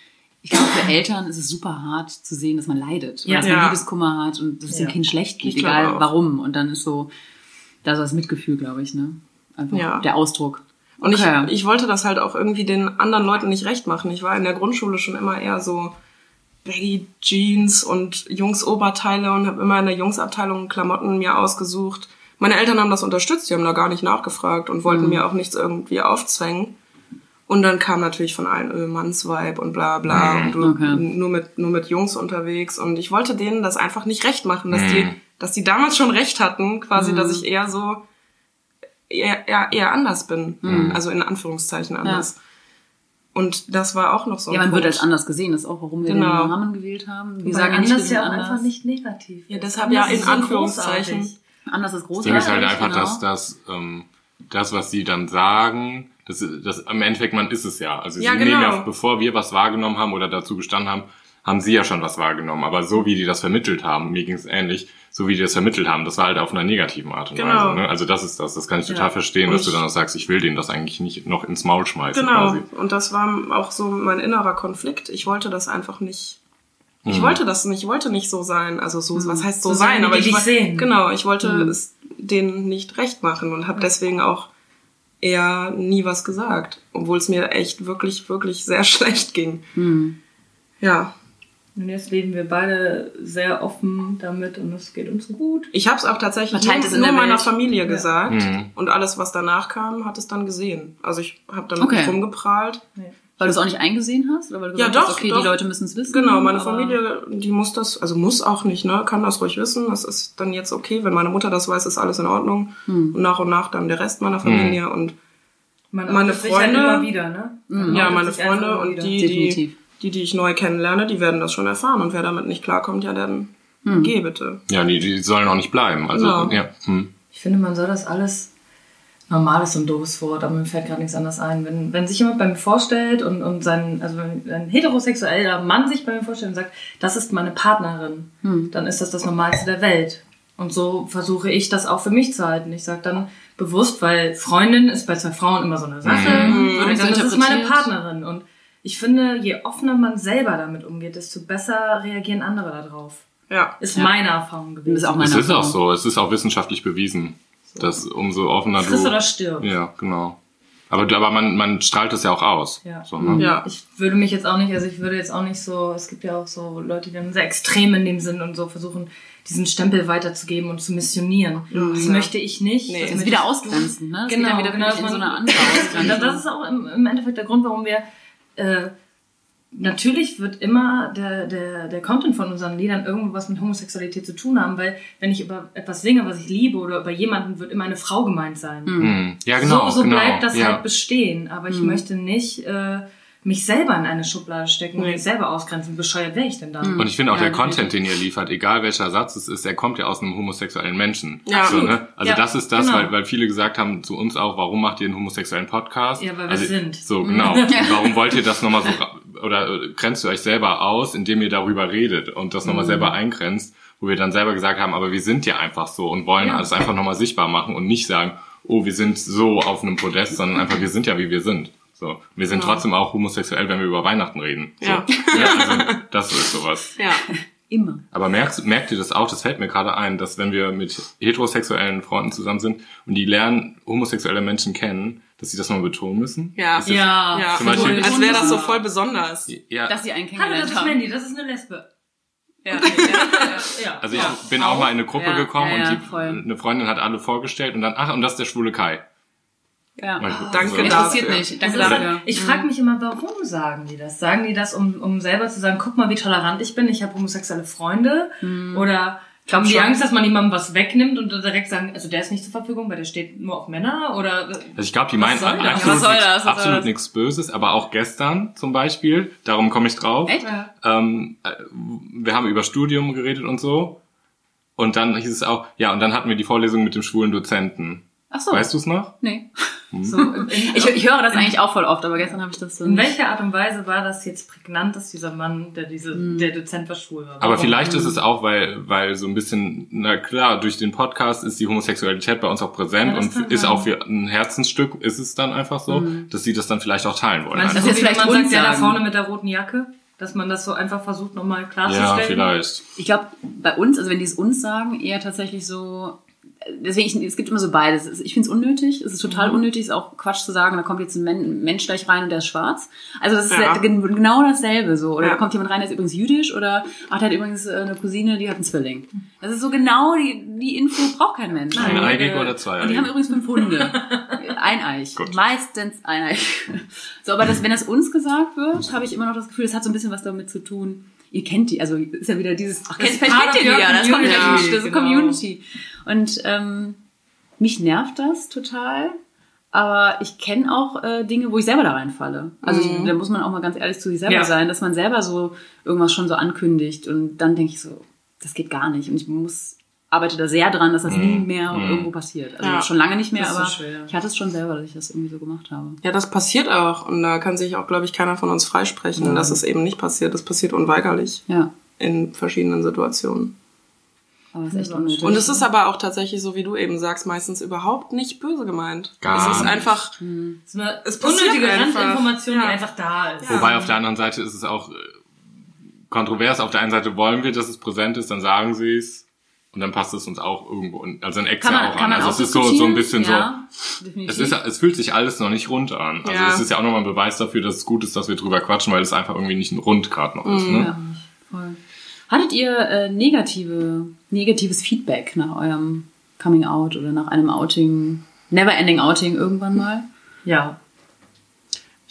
Ich glaube, für Eltern ist es super hart zu sehen, dass man leidet. Ja. dass man Ja. Liebeskummer hat und dass es dem Ja. Kind schlecht geht, egal auch. warum. Und dann ist so, da so das Mitgefühl, glaube ich, ne? Einfach Ja. der Ausdruck. Und Okay. ich, ich wollte das halt auch irgendwie den anderen Leuten nicht recht machen. Ich war in der Grundschule schon immer eher so Baggy Jeans und Jungs-Oberteile und habe immer in der Jungsabteilung Klamotten mir ausgesucht. Meine Eltern haben das unterstützt, die haben da gar nicht nachgefragt und Mhm. wollten mir auch nichts irgendwie aufzwängen. Und dann kam natürlich von allen öh, Mannsvibe und bla bla und du Okay. nur mit nur mit Jungs unterwegs und ich wollte denen das einfach nicht recht machen, dass die Mhm. dass die damals schon recht hatten, quasi, Mhm. dass ich eher so eher, eher, eher anders bin. Mhm. Also in Anführungszeichen anders. Und das war auch noch so ein Ja, man wird Punkt. als anders gesehen. Das ist auch, warum wir Genau. den Namen gewählt haben. Wir sagen ja anders ja auch anders. einfach nicht negativ. Ja, deshalb ja in Anführungszeichen. großartig. Anders ist Das groß. Ding ist halt einfach, genau. dass das, ähm, das, was sie dann sagen, das, das im Endeffekt, man ist es ja. Also sie Ja, nehmen genau. ja, bevor wir was wahrgenommen haben oder dazu gestanden haben, haben sie ja schon was wahrgenommen. Aber so wie die das vermittelt haben, mir ging es ähnlich, so wie die das vermittelt haben, das war halt auf einer negativen Art und Genau. Weise. Ne? Also das ist das, das kann ich total Ja. verstehen, Und dass du dann auch sagst, ich will denen das eigentlich nicht noch ins Maul schmeißen Genau. quasi. Und das war auch so mein innerer Konflikt. Ich wollte das einfach nicht. Ich Mhm. wollte das nicht, ich wollte nicht so sein. Also so, was heißt so, So sein? aber ich sehen. Genau, ich wollte Mhm. es denen nicht recht machen und habe deswegen auch eher nie was gesagt, obwohl es mir echt wirklich, wirklich sehr schlecht ging. Hm. Ja, Und jetzt leben wir beide sehr offen damit und es geht uns gut. ich habe es auch tatsächlich nur, es in nur meiner Welt. Familie gesagt Mhm. und alles, was danach kam, hat es dann gesehen. Also ich habe damit Okay. nicht rumgeprahlt. Weil du es auch nicht eingesehen hast? Oder weil du Ja, gesagt doch, hast, okay, doch. die Leute müssen es wissen? Genau, meine Familie, die muss das, also muss auch nicht, ne, kann das ruhig wissen. Das ist dann jetzt okay. Wenn meine Mutter das weiß, ist alles in Ordnung. Hm. Und nach und nach dann der Rest meiner Familie und Man Meine sich halt Freunde- immer wieder, ne? Man ja, meine Freunde und die, die, Definitiv. die, die ich neu kennenlerne, die werden das schon erfahren. Und wer damit nicht klarkommt, ja, dann Hm. geh bitte. Ja, die, die sollen auch nicht bleiben. Also, Genau. ja. Hm. Ich finde, man soll das alles normal ist so ein doofes Wort, aber mir fällt gerade nichts anderes ein. Wenn, wenn sich jemand bei mir vorstellt und, und sein, also wenn ein heterosexueller Mann sich bei mir vorstellt und sagt, das ist meine Partnerin, Hm. dann ist das das Normalste der Welt. Und so versuche ich das auch für mich zu halten. Ich sage dann bewusst, weil Freundin ist bei zwei Frauen immer so eine Sache. Mhm. Und So dann, das ist meine. Partnerin. Und ich finde, je offener man selber damit umgeht, desto besser reagieren andere darauf. Ja. Ist Ja. meine Erfahrung gewesen. Das ist auch meine Es ist auch Erfahrung. so, es ist auch wissenschaftlich bewiesen, dass umso offener Friss du... oder stirb. Ja, genau. Aber, du- aber man, man strahlt das ja auch aus. Ja. So, ne? Ja. Ich würde mich jetzt auch nicht, also ich würde jetzt auch nicht so, es gibt ja auch so Leute, die dann sehr extrem in dem Sinn und so versuchen, diesen Stempel weiterzugeben und zu missionieren. das ja. möchte ich nicht. Nee. Das Das ist wieder ausgrenzen, ne? Das Genau, wieder genau, dass so man- eine andere Das, Ausgrenzung. das ist auch im, im Endeffekt der Grund, warum wir äh, natürlich wird immer der, der, der Content von unseren Liedern irgendwo was mit Homosexualität zu tun haben, weil wenn ich über etwas singe, was ich liebe oder über jemanden, wird immer eine Frau gemeint sein. Hm. Ja, genau. so so genau. bleibt das ja. halt bestehen. Aber ich möchte nicht äh, mich selber in eine Schublade stecken und mich selber ausgrenzen. Bescheuert wäre ich denn da? Und ich finde auch Ja, der. Content, den ihr liefert, egal welcher Satz es ist, der kommt ja aus einem homosexuellen Menschen. Ja. so, ne? Also Ja, das ist das, genau. weil, weil viele gesagt haben zu uns auch, warum macht ihr einen homosexuellen Podcast? Ja, weil wir also, sind. So, genau. warum wollt ihr das nochmal so, oder äh, grenzt ihr euch selber aus, indem ihr darüber redet und das Mhm. nochmal selber eingrenzt, wo wir dann selber gesagt haben, aber wir sind ja einfach so und wollen Ja. alles einfach nochmal sichtbar machen und nicht sagen, oh, wir sind so auf einem Podest, sondern einfach, wir sind ja, wie wir sind. So. Wir sind Genau. trotzdem auch homosexuell, wenn wir über Weihnachten reden. So. Ja. ja also, das ist sowas. Ja. Immer. Aber merkst, merkt ihr das auch? Das fällt mir gerade ein, dass wenn wir mit heterosexuellen Freunden zusammen sind und die lernen homosexuelle Menschen kennen, dass sie das mal betonen müssen. Ja. Ist das- Ja, Ja, Zum Beispiel- als wäre das so voll besonders. ja. Dass sie einen Hallo, das ist. Mandy, das ist eine Lesbe. Ja. Ja. Also ich Ja. bin auch mal in eine Gruppe Ja, gekommen ja, ja, und die, eine Freundin hat alle vorgestellt und dann, ach, und das ist der schwule Kai. Ja. Danke Interessiert dafür. nicht. Danke dafür. Ich frage mich immer, warum sagen die das? Sagen die das, um, um selber zu sagen, guck mal, wie tolerant ich bin, ich habe homosexuelle Freunde? Oder haben die. Angst, dass man jemandem was wegnimmt und direkt sagen, also der ist nicht zur Verfügung, weil der steht nur auf Männer? Oder Also ich glaube, die meinen absolut, Was soll nichts- das? Absolut das? nichts Böses, aber auch gestern zum Beispiel, darum komme ich drauf. Echt? Ähm, äh, wir haben über Studium geredet und so. Und dann hieß es auch, ja, und dann hatten wir die Vorlesung mit dem schwulen Dozenten. Ach so. Weißt du es noch? Nee. so, in, Ich, ich höre das eigentlich auch voll oft, aber gestern habe ich das so in welcher Art und Weise war das jetzt prägnant, dass dieser Mann, der diese, der Dozent war schwul war? Aber vielleicht ist es auch, weil, weil so ein bisschen, na klar, durch den Podcast ist die Homosexualität bei uns auch präsent Ja, und ist sein. auch für ein Herzensstück, ist es dann einfach so, dass sie das dann vielleicht auch teilen wollen. Meinst du, Also, Das ist so, wie jetzt wenn vielleicht man sagt, der da vorne mit der roten Jacke? Dass man das so einfach versucht, nochmal klarzustellen? ja, vielleicht. Ich glaube, bei uns, also wenn die es uns sagen, eher tatsächlich so. Deswegen, es gibt immer so beides. Ich finde es unnötig. Es ist total unnötig. Es ist auch Quatsch zu sagen, da kommt jetzt ein Men Mensch gleich rein und der ist schwarz. Also das ist Ja. ja. gen- genau dasselbe so. Oder Ja. da kommt jemand rein, der ist übrigens jüdisch oder ach, der hat übrigens äh, eine Cousine, die hat einen Zwilling. Das ist so genau die, die Info braucht kein Mensch. Nein. Äh, oder zweieige? Und die haben übrigens fünf Hunde. Eineich. Gut. Meistens eineich. So, aber das, wenn das uns gesagt wird, habe ich immer noch das Gefühl, das hat so ein bisschen was damit zu tun. Ihr kennt die, also ist ja wieder dieses, ach, kennt, vielleicht kennt ihr die ja, das kommt ja, community, das ist genau. Community. Und ähm, mich nervt das total. Aber ich kenne auch äh, Dinge, wo ich selber da reinfalle. Also ich, da muss man auch mal ganz ehrlich zu sich selber Ja. sein, dass man selber so irgendwas schon so ankündigt und dann denke ich so, das geht gar nicht. Und ich muss arbeite da sehr dran, dass das nie mehr irgendwo passiert. Also Ja. schon lange nicht mehr, so aber schwer. ich hatte es schon selber, dass ich das irgendwie so gemacht habe. Ja, das passiert auch. Und da kann sich auch, glaube ich, keiner von uns freisprechen, dass es eben nicht passiert. Das passiert unweigerlich Ja, in verschiedenen Situationen. aber es ist echt unnötig. Und es ist aber auch tatsächlich, so wie du eben sagst, meistens überhaupt nicht böse gemeint. Gar es ist einfach, Das ist eine Es unnötige einfach. Randinformation, Ja. die einfach da ist. Wobei auf der anderen Seite ist es auch äh, kontrovers. Auf der einen Seite wollen wir, dass es präsent ist, dann sagen sie es. Und dann passt es uns auch irgendwo, also ein Ex ja man, auch kann an. man Also auch es ist so, so ein bisschen ja, so, definitiv. es ist, es fühlt sich alles noch nicht rund an. Also Ja. es ist ja auch nochmal ein Beweis dafür, dass es gut ist, dass wir drüber quatschen, weil es einfach irgendwie nicht rund gerade noch ist, ne? Ja, voll. Hattet ihr äh, negative, negatives Feedback nach eurem Coming Out oder nach einem Outing, Never Ending Outing irgendwann mal? Ja.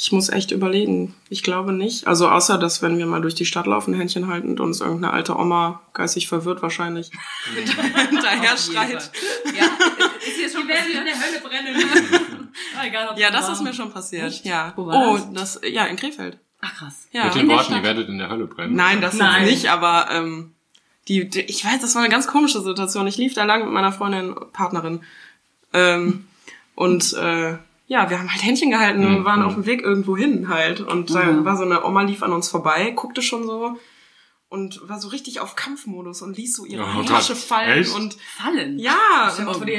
Ich muss echt überlegen. Ich glaube nicht. Also außer, dass wenn wir mal durch die Stadt laufen, Händchen haltend, uns irgendeine alte Oma geistig verwirrt wahrscheinlich hinterher schreit. Ja, ist hier schon passiert? der Hölle brennen. Egal, ob Ja, das ist mir schon passiert. Ja. Wo war oh, das? das? ja, in Krefeld. Ach krass. Ja. Mit In den der Worten, ihr werdet in der Hölle brennen. Nein, das Nein. nicht, aber ähm, die, die, ich weiß, das war eine ganz komische Situation. Ich lief da lang mit meiner Freundin, Partnerin. Ähm, und äh, ja, wir haben halt Händchen gehalten und Mhm. waren auf dem Weg irgendwo hin halt. Und da Mhm. war so eine Oma, lief an uns vorbei, guckte schon so und war so richtig auf Kampfmodus und ließ so ihre Oh Handtasche Gott, fallen echt? und Fallen. ja,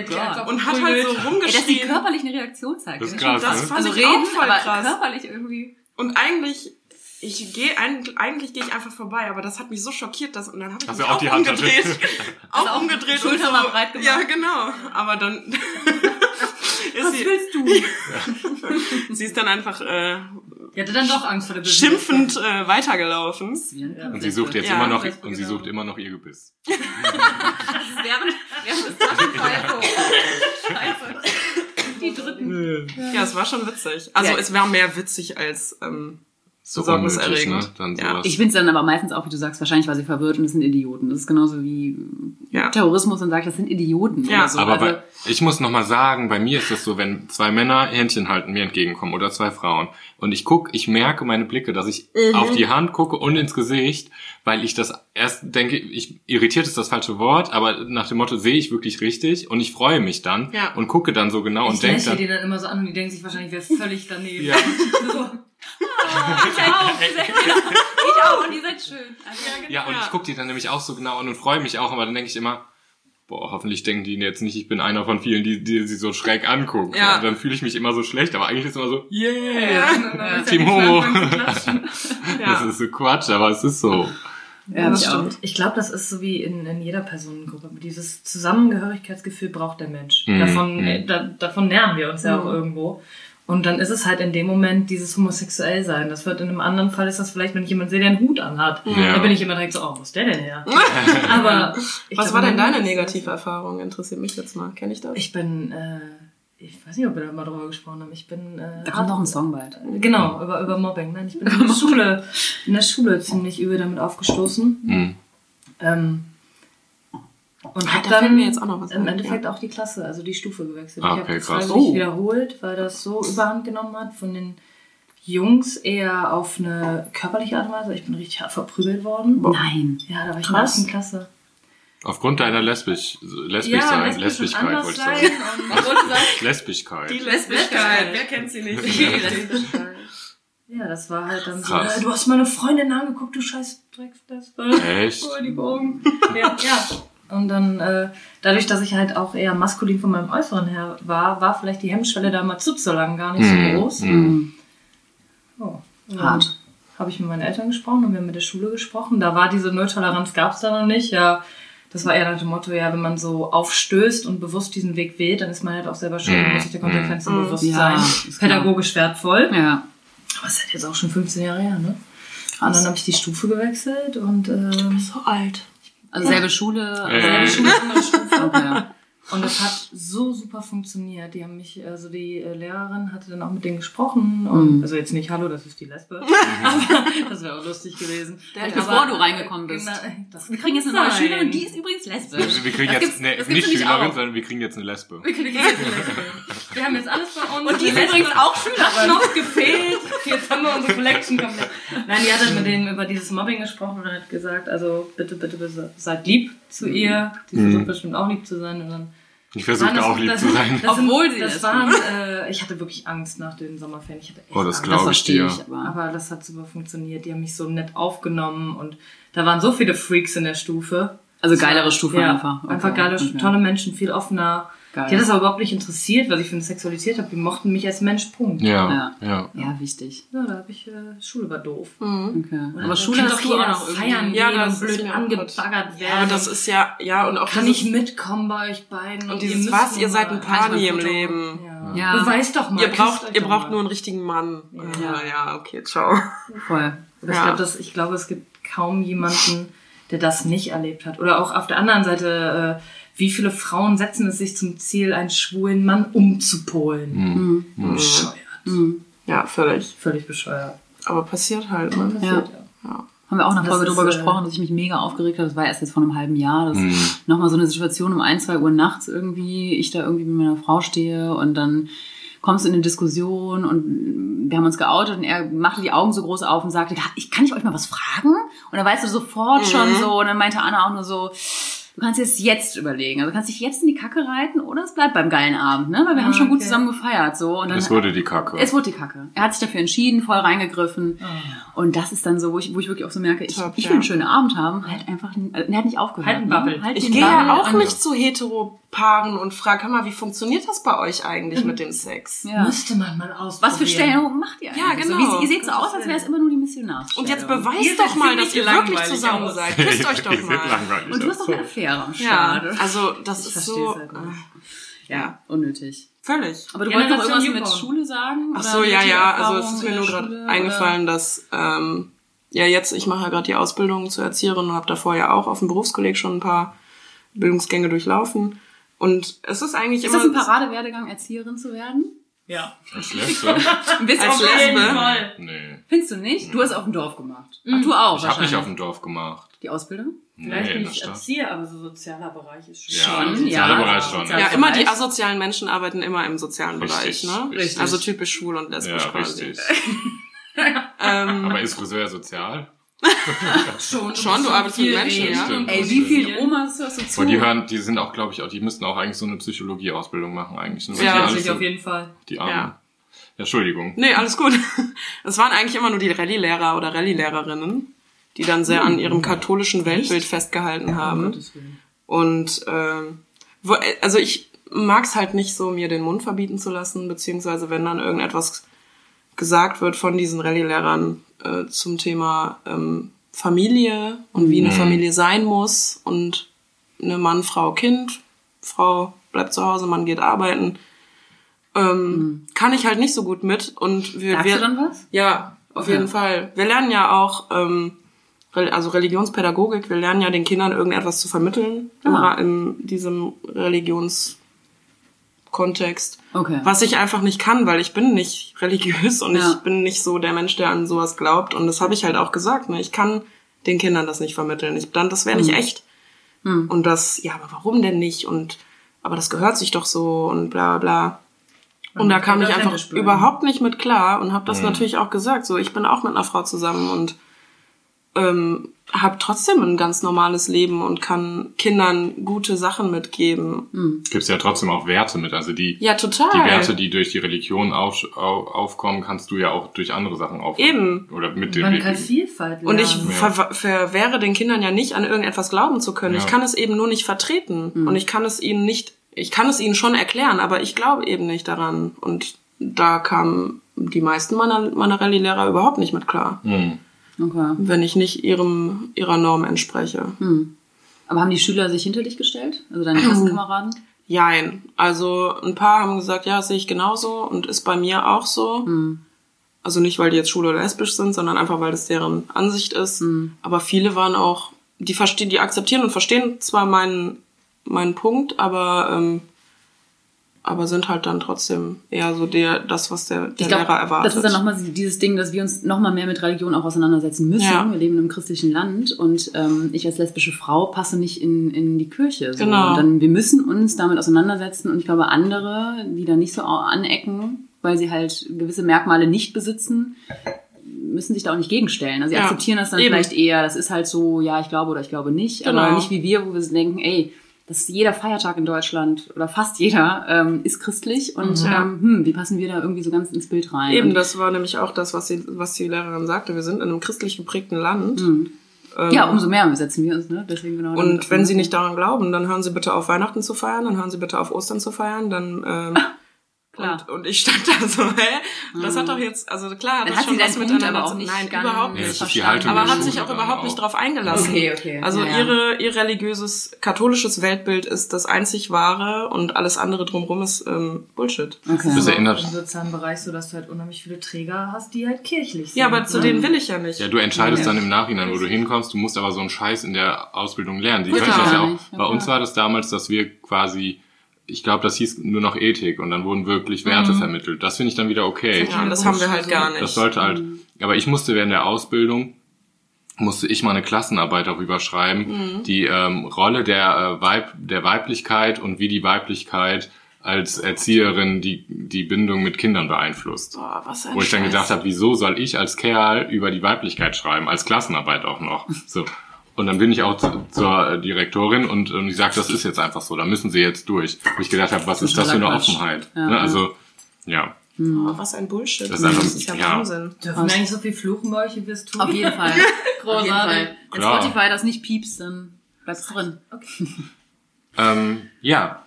Gott. einfach und hat halt so verprügelt. Ey, dass die rumgeschrien. körperlich eine Reaktion zeigt. Das ist krass, das ne? fand Also ich reden, auch voll krass. körperlich irgendwie. Und eigentlich, ich gehe eigentlich, gehe ich einfach vorbei, aber das hat mich so schockiert, dass und dann habe ich Hast mich auch auch die Handtasche? umgedreht, auch auch umgedreht Schulter und mal so, breit gemacht. Ja, genau. Aber dann Was sie, willst du? sie ist dann einfach äh, hatte dann doch Angst vor der schimpfend äh, weitergelaufen. Und sie sucht jetzt Ja, immer noch, und sie genau. sucht immer noch ihr Gebiss. Das Taschenfeuers so. Scheiße. Die dritten. Ja, es war schon witzig. Also Ja. es war mehr witzig als ähm, besorgniserregend. unnötig, ne? Dann Ja. Ich finde es dann aber meistens auch, wie du sagst, wahrscheinlich war sie verwirrt und das sind Idioten. Das ist genauso wie Ja. Terrorismus und sagt, das sind Idioten Ja, oder so. Aber also, bei, ich muss noch mal sagen, bei mir ist das so, wenn zwei Männer Händchen halten, mir entgegenkommen oder zwei Frauen und ich guck, ich merke meine Blicke, dass ich Mhm. auf die Hand gucke und ins Gesicht, weil ich das erst denke, ich irritiert ist das falsche Wort, aber nach dem Motto sehe ich wirklich richtig und ich freue mich dann Ja. und gucke dann so genau Ich und denke lächle dann, die dann immer so an und die denken sich wahrscheinlich, wer völlig daneben. Ja. So. Ich auch. Ich auch und ihr seid schön. Also, ja und ich gucke die dann nämlich auch so genau an und freue mich auch, aber dann denke ich immer, boah, hoffentlich denken die jetzt nicht, ich bin einer von vielen, die, die sie so schräg angucken. Ja. Und dann fühle ich mich immer so schlecht, aber eigentlich ist es immer so, yeah, Ja. Team Homo. Das Ja. ist so Quatsch, aber es ist so. ja, das stimmt. Ich glaube, das ist so wie in, in jeder Personengruppe. Dieses Zusammengehörigkeitsgefühl braucht der Mensch. Mhm. Davon, Mhm. äh, da, davon nähern wir uns ja Mhm. auch irgendwo. Und dann ist es halt in dem Moment dieses homosexuell sein. Das wird in einem anderen Fall ist das vielleicht, wenn ich jemanden sehe, der einen Hut anhat. Ja. Da bin ich immer direkt so, oh, wo ist der denn her? Aber ich Was glaub, war denn deine negative Erfahrung? Interessiert mich jetzt mal. Kenne ich das? Ich bin, äh, ich weiß nicht, ob wir da mal drüber gesprochen haben. Ich bin. Äh, Da kommt noch ein Song bald. Genau, über, über Mobbing. Nein, ich bin in der Schule, in der Schule ziemlich übel damit aufgestoßen. Mhm. Ähm, und Ah, da dann mir jetzt auch noch was im ein, Endeffekt ja. auch die Klasse, also die Stufe gewechselt. Ah, ich okay, habe krass. freiwillig Oh. wiederholt, weil das so überhand genommen hat von den Jungs eher auf eine körperliche Art und Weise. Ich bin richtig hart verprügelt worden. Nein. Ja, da war ich in der ersten Klasse. Aufgrund deiner lesbisch, lesbisch sein, lesbisch und Lesbischkeit anders wollte ich sein sagen. Lesbischkeit. Die Lesbischkeit, wer kennt sie nicht? Ja, das war halt dann so, Krass. äh, du hast meine Freundin angeguckt, du scheiß Drecksdespe. Echt? Oh, die Augen. ja, ja. Und dann, äh, dadurch, dass ich halt auch eher maskulin von meinem Äußeren her war, war vielleicht die Hemmschwelle da mal zu so lang gar nicht Mhm. so groß. Mhm. Oh. Hart. Habe ich mit meinen Eltern gesprochen und wir haben mit der Schule gesprochen. Da war diese Nulltoleranz, gab es da noch nicht. Ja, das war eher nach dem Motto, ja, wenn man so aufstößt und bewusst diesen Weg wählt, dann ist man halt auch selber schuld und muss sich der Konsequenzen Mhm. bewusst Ja, sein. ist klar. Pädagogisch wertvoll. Ja. Aber es ist halt jetzt auch schon 15 Jahre her, ne? Und Krass. dann habe ich die Stufe gewechselt und ähm, So alt. Also selbe Schule. Äh. selbe Schule. andere Stufe. Okay. Und das hat so super funktioniert. Die haben mich, also die äh, Lehrerin hatte dann auch mit denen gesprochen. Und, Mhm. Also jetzt nicht, hallo, das ist die Lesbe. Aber das wäre auch lustig gewesen. Vielleicht Aber- bevor du reingekommen bist. Genau, das Wir kriegen jetzt eine neue sein. Schülerin, die ist übrigens lesbisch. Wir kriegen Das jetzt gibt's- ne, nicht Schülerin, auch. sondern wir kriegen jetzt eine Lesbe. Wir kriegen jetzt eine Lesbe. Wir haben jetzt alles bei uns. Und die ist Lesbe übrigens auch Schülerin. noch gefehlt. Jetzt haben wir unsere Collection komplett. Nein, die hat halt mit denen über dieses Mobbing gesprochen und hat gesagt, also bitte, bitte, bitte seid lieb zu ihr. Die versucht bestimmt auch lieb zu sein. Und dann Ich versuche das- auch lieb das- zu sein. Das Obwohl sind, sie das waren, äh, ich hatte wirklich Angst nach den Sommerferien. Ich hatte echt Oh, das glaube ich dir. ich, aber- Aber das hat super funktioniert. Die haben mich so nett aufgenommen und da waren so viele Freaks in der Stufe. Also geilere Stufe ja, einfach. Okay. Einfach geile, Okay. tolle Menschen, viel offener. Geil. Die hat das aber überhaupt nicht interessiert, was ich für eine Sexualität habe. Die mochten mich als Mensch, Punkt. Ja, ja. Ja, wichtig. Ja, da habe ich, äh, Schule war doof. Okay. Und Aber Schule hast doch du auch noch feiern Ja, gehen das und ist blöd auch angebaggert Ja, werden. aber das ist ja, ja, und auch kann dieses, ich mitkommen bei euch beiden? und ihr dieses müsst was, ihr seid ein Pani im Foto. Leben. Ja. Ja. Beweist doch mal. Ihr braucht, ihr braucht nur einen richtigen Mann. Ja. Ja, ja okay, ciao. Voll. Aber ich Ja. glaube, dass ich glaube, es gibt kaum jemanden, der das nicht erlebt hat. Oder auch auf der anderen Seite, äh, wie viele Frauen setzen es sich zum Ziel, einen schwulen Mann umzupolen? Mhm. Bescheuert. Mhm. Ja, völlig. Völlig bescheuert. Aber passiert halt, ne? Ja. Ja. Haben wir auch eine Das Folge drüber äh, gesprochen, dass ich mich mega aufgeregt habe. Das war erst jetzt vor einem halben Jahr. Das Mhm. nochmal so eine Situation um ein, zwei Uhr nachts irgendwie, ich da irgendwie mit meiner Frau stehe und dann kommst du in eine Diskussion und wir haben uns geoutet und er machte die Augen so groß auf und sagte, ich kann ich euch mal was fragen? Und dann weißt du sofort schon so, und dann meinte Anna auch nur so, du kannst es jetzt überlegen. Also du kannst dich jetzt in die Kacke reiten oder es bleibt beim geilen Abend, ne? Weil wir haben Ah, schon gut okay. zusammen gefeiert, so. Und dann, Es wurde die Kacke. es wurde die Kacke. Er hat sich dafür entschieden, voll reingegriffen. Ah. Und das ist dann so, wo ich, wo ich wirklich auch so merke, ich, Top, ich ja. will einen schönen Abend haben. Halt einfach, äh, er hat nicht aufgehört. Halt einen ne? Bubble. Halt Ich gehe ja auch nicht zu Heteropaaren und frage, hör mal, wie funktioniert das bei euch eigentlich mit dem Sex? Ja. Müsste man mal ausprobieren. Was für Stellungen macht ihr eigentlich? Ja, genau. So, wie, ihr seht so aus, als wäre es immer nur die Missionarsstellung. Und jetzt beweist doch mal, dass ihr wirklich langweilig zusammen aus. seid. Küsst euch doch mal. Und du hast doch eine Affäre am Ja, also das Ich ist so halt äh, ja, Unnötig. völlig. Aber du wolltest noch irgendwas mit YouPorn. Schule sagen? Ach so, ja, ja, also es ist mir nur gerade eingefallen, dass ähm, ja jetzt, ich mache ja gerade die Ausbildung zur Erzieherin und habe davor ja auch auf dem Berufskolleg schon ein paar Bildungsgänge durchlaufen. Und es ist eigentlich? Ist immer... das ein Paradewerdegang, Erzieherin zu werden? Ja. Als Lesbe? Bist Als auf Lesbe? jeden Fall. Nee. Findest du nicht? Du hast auf dem Dorf gemacht. Ach, du auch Ich habe nicht auf dem Dorf gemacht. Die Ausbildung? Vielleicht Nee, ich. Erzieher, aber so sozialer Bereich ist schon. Ja, Schon, sozialer ja. Bereich schon. Ja, Bereich. immer die asozialen Menschen arbeiten immer im sozialen Richtig, Bereich, ne? richtig. Also typisch schwul und Ja, lesbisch quasi. richtig. Ähm, Aber ist Friseur sozial? Schon, Schon, du arbeitest mit Menschen, ja. Stimmt. Ey, wie viel Omas hörst du zu? Aber die hören, die sind auch, glaube ich, auch, die müssten auch eigentlich so eine Psychologie-Ausbildung machen, eigentlich. Ne? Ja, alles auf jeden Fall. die Armen. Ja. Ja. Entschuldigung. Nee, alles gut. Es waren eigentlich immer nur die Rallye-Lehrer oder Rallye-Lehrerinnen, die dann sehr an ihrem katholischen Weltbild festgehalten haben. Und ähm, wo, also ich mag's halt nicht so, mir den Mund verbieten zu lassen, beziehungsweise wenn dann irgendetwas gesagt wird von diesen Rallye-Lehrern äh, zum Thema ähm, Familie und wie eine Mhm. Familie sein muss und eine Mann, Frau, Kind, Frau bleibt zu Hause, Mann geht arbeiten, ähm, kann ich halt nicht so gut mit und wir, wir du dann was? ja, auf Okay. jeden Fall. Wir lernen ja auch, ähm, also Religionspädagogik, wir lernen ja den Kindern irgendetwas zu vermitteln im, Ah. In diesem Religionskurs Kontext. Okay. Was ich einfach nicht kann, weil ich bin nicht religiös und Ja. ich bin nicht so der Mensch, der an sowas glaubt. Und das habe ich halt auch gesagt. Ne? Ich kann den Kindern das nicht vermitteln. Ich, dann, das wäre Mhm. nicht echt. Und das, ja, aber warum denn nicht? Und aber das gehört sich doch so und bla bla. Und da kam ich einfach überhaupt nicht mit klar und habe das natürlich auch gesagt. So, ich bin auch mit einer Frau zusammen und ähm, habe trotzdem ein ganz normales Leben und kann Kindern gute Sachen mitgeben. Gibt's ja trotzdem auch Werte mit. Also die, Ja, total. die Werte, die durch die Religion auf, au, aufkommen, kannst du ja auch durch andere Sachen aufkommen. Eben. Oder mit dem Man kann Vielfalt lernen. Und ich Ja. ver verwehre den Kindern ja nicht, an irgendetwas glauben zu können. Ja. Ich kann es eben nur nicht vertreten. Und ich kann es ihnen nicht, ich kann es ihnen schon erklären, aber ich glaube eben nicht daran. Und da kamen die meisten meiner, meiner Rallye-Lehrer überhaupt nicht mit klar. Hm. Okay. Wenn ich nicht ihrem, ihrer Norm entspreche. Aber haben die Schüler sich hinter dich gestellt? Also deine Klassenkameraden? Jein. Also ein paar haben gesagt, ja, sehe ich genauso und ist bei mir auch so. Also nicht, weil die jetzt schwul oder lesbisch sind, sondern einfach, weil das deren Ansicht ist. Aber viele waren auch, die verstehen, die akzeptieren und verstehen zwar meinen, meinen Punkt, aber, ähm, aber sind halt dann trotzdem eher so der, das, was der, der Ich glaube, Lehrer erwartet. das ist dann nochmal dieses Ding, dass wir uns nochmal mehr mit Religion auch auseinandersetzen müssen. Ja. Wir leben in einem christlichen Land und ähm, ich als lesbische Frau passe nicht in, in die Kirche. So. Genau. Und dann, wir müssen uns damit auseinandersetzen und ich glaube, andere, die da nicht so anecken, weil sie halt gewisse Merkmale nicht besitzen, müssen sich da auch nicht gegenstellen. Also sie Ja, akzeptieren das dann eben. vielleicht eher, das ist halt so, ja, ich glaube oder ich glaube nicht, aber Genau. nicht wie wir, wo wir denken, ey, das ist jeder Feiertag in Deutschland oder fast jeder ähm, ist christlich und Ja. ähm, hm, wie passen wir da irgendwie so ganz ins Bild rein? Eben, Und- das war nämlich auch das, was, sie, was die Lehrerin sagte. Wir sind in einem christlich geprägten Land. Ähm, Ja, umso mehr setzen wir uns, ne? Deswegen genau. Und wenn Sie nicht daran glauben, dann hören Sie bitte auf, Weihnachten zu feiern, dann hören Sie bitte auf, Ostern zu feiern, dann ähm, Klar. Und, und ich stand da so, hä? Das hat doch jetzt, also klar, das hat schon sie was miteinander aber auch zu nicht Nein, überhaupt nicht. das ist die verstanden. Aber hat sich auch überhaupt nicht drauf eingelassen. Okay, okay. Also Ja, ihre, ihr religiöses, katholisches Weltbild ist das einzig wahre und alles andere drumherum ist ähm, Bullshit. Okay. Das erinnert- Im sozialen Bereich so, dass du halt unheimlich viele Träger hast, die halt kirchlich sind. Ja, aber zu ne? denen will ich ja nicht. Ja, du entscheidest dann im Nachhinein, wo du hinkommst. Du musst aber so einen Scheiß in der Ausbildung lernen. Die können das ja Ja, auch. Bei uns war das damals, dass wir quasi, ich glaube, das hieß nur noch Ethik und dann wurden wirklich Werte vermittelt. Das finde ich dann wieder okay. ja, das haben wir halt gar nicht. Das sollte halt. Aber ich musste während der Ausbildung musste ich mal eine Klassenarbeit darüber schreiben, die ähm, Rolle der äh, Weib der Weiblichkeit und wie die Weiblichkeit als Erzieherin die die Bindung mit Kindern beeinflusst. Boah, was ein Wo ich dann Scheiß. gedacht habe, wieso soll ich als Kerl über die Weiblichkeit schreiben, als Klassenarbeit auch noch. So. Und dann bin ich auch zu, zur Direktorin und, und die sagt, das ist jetzt einfach so, da müssen sie jetzt durch. Wo ich gedacht habe, was ist das für eine. Offenheit? Ja, ne? Also, ja. Oh, was ein Bullshit. Das ist einfach- das ist ja, ja. Wahnsinn. Dürfen wir eigentlich so viel fluchen bei euch, wie wir es tun? Auf jeden Fall. Auf jeden Fall. Wenn. Spotify das nicht piepst, dann bleibt's drin. Ähm, ja,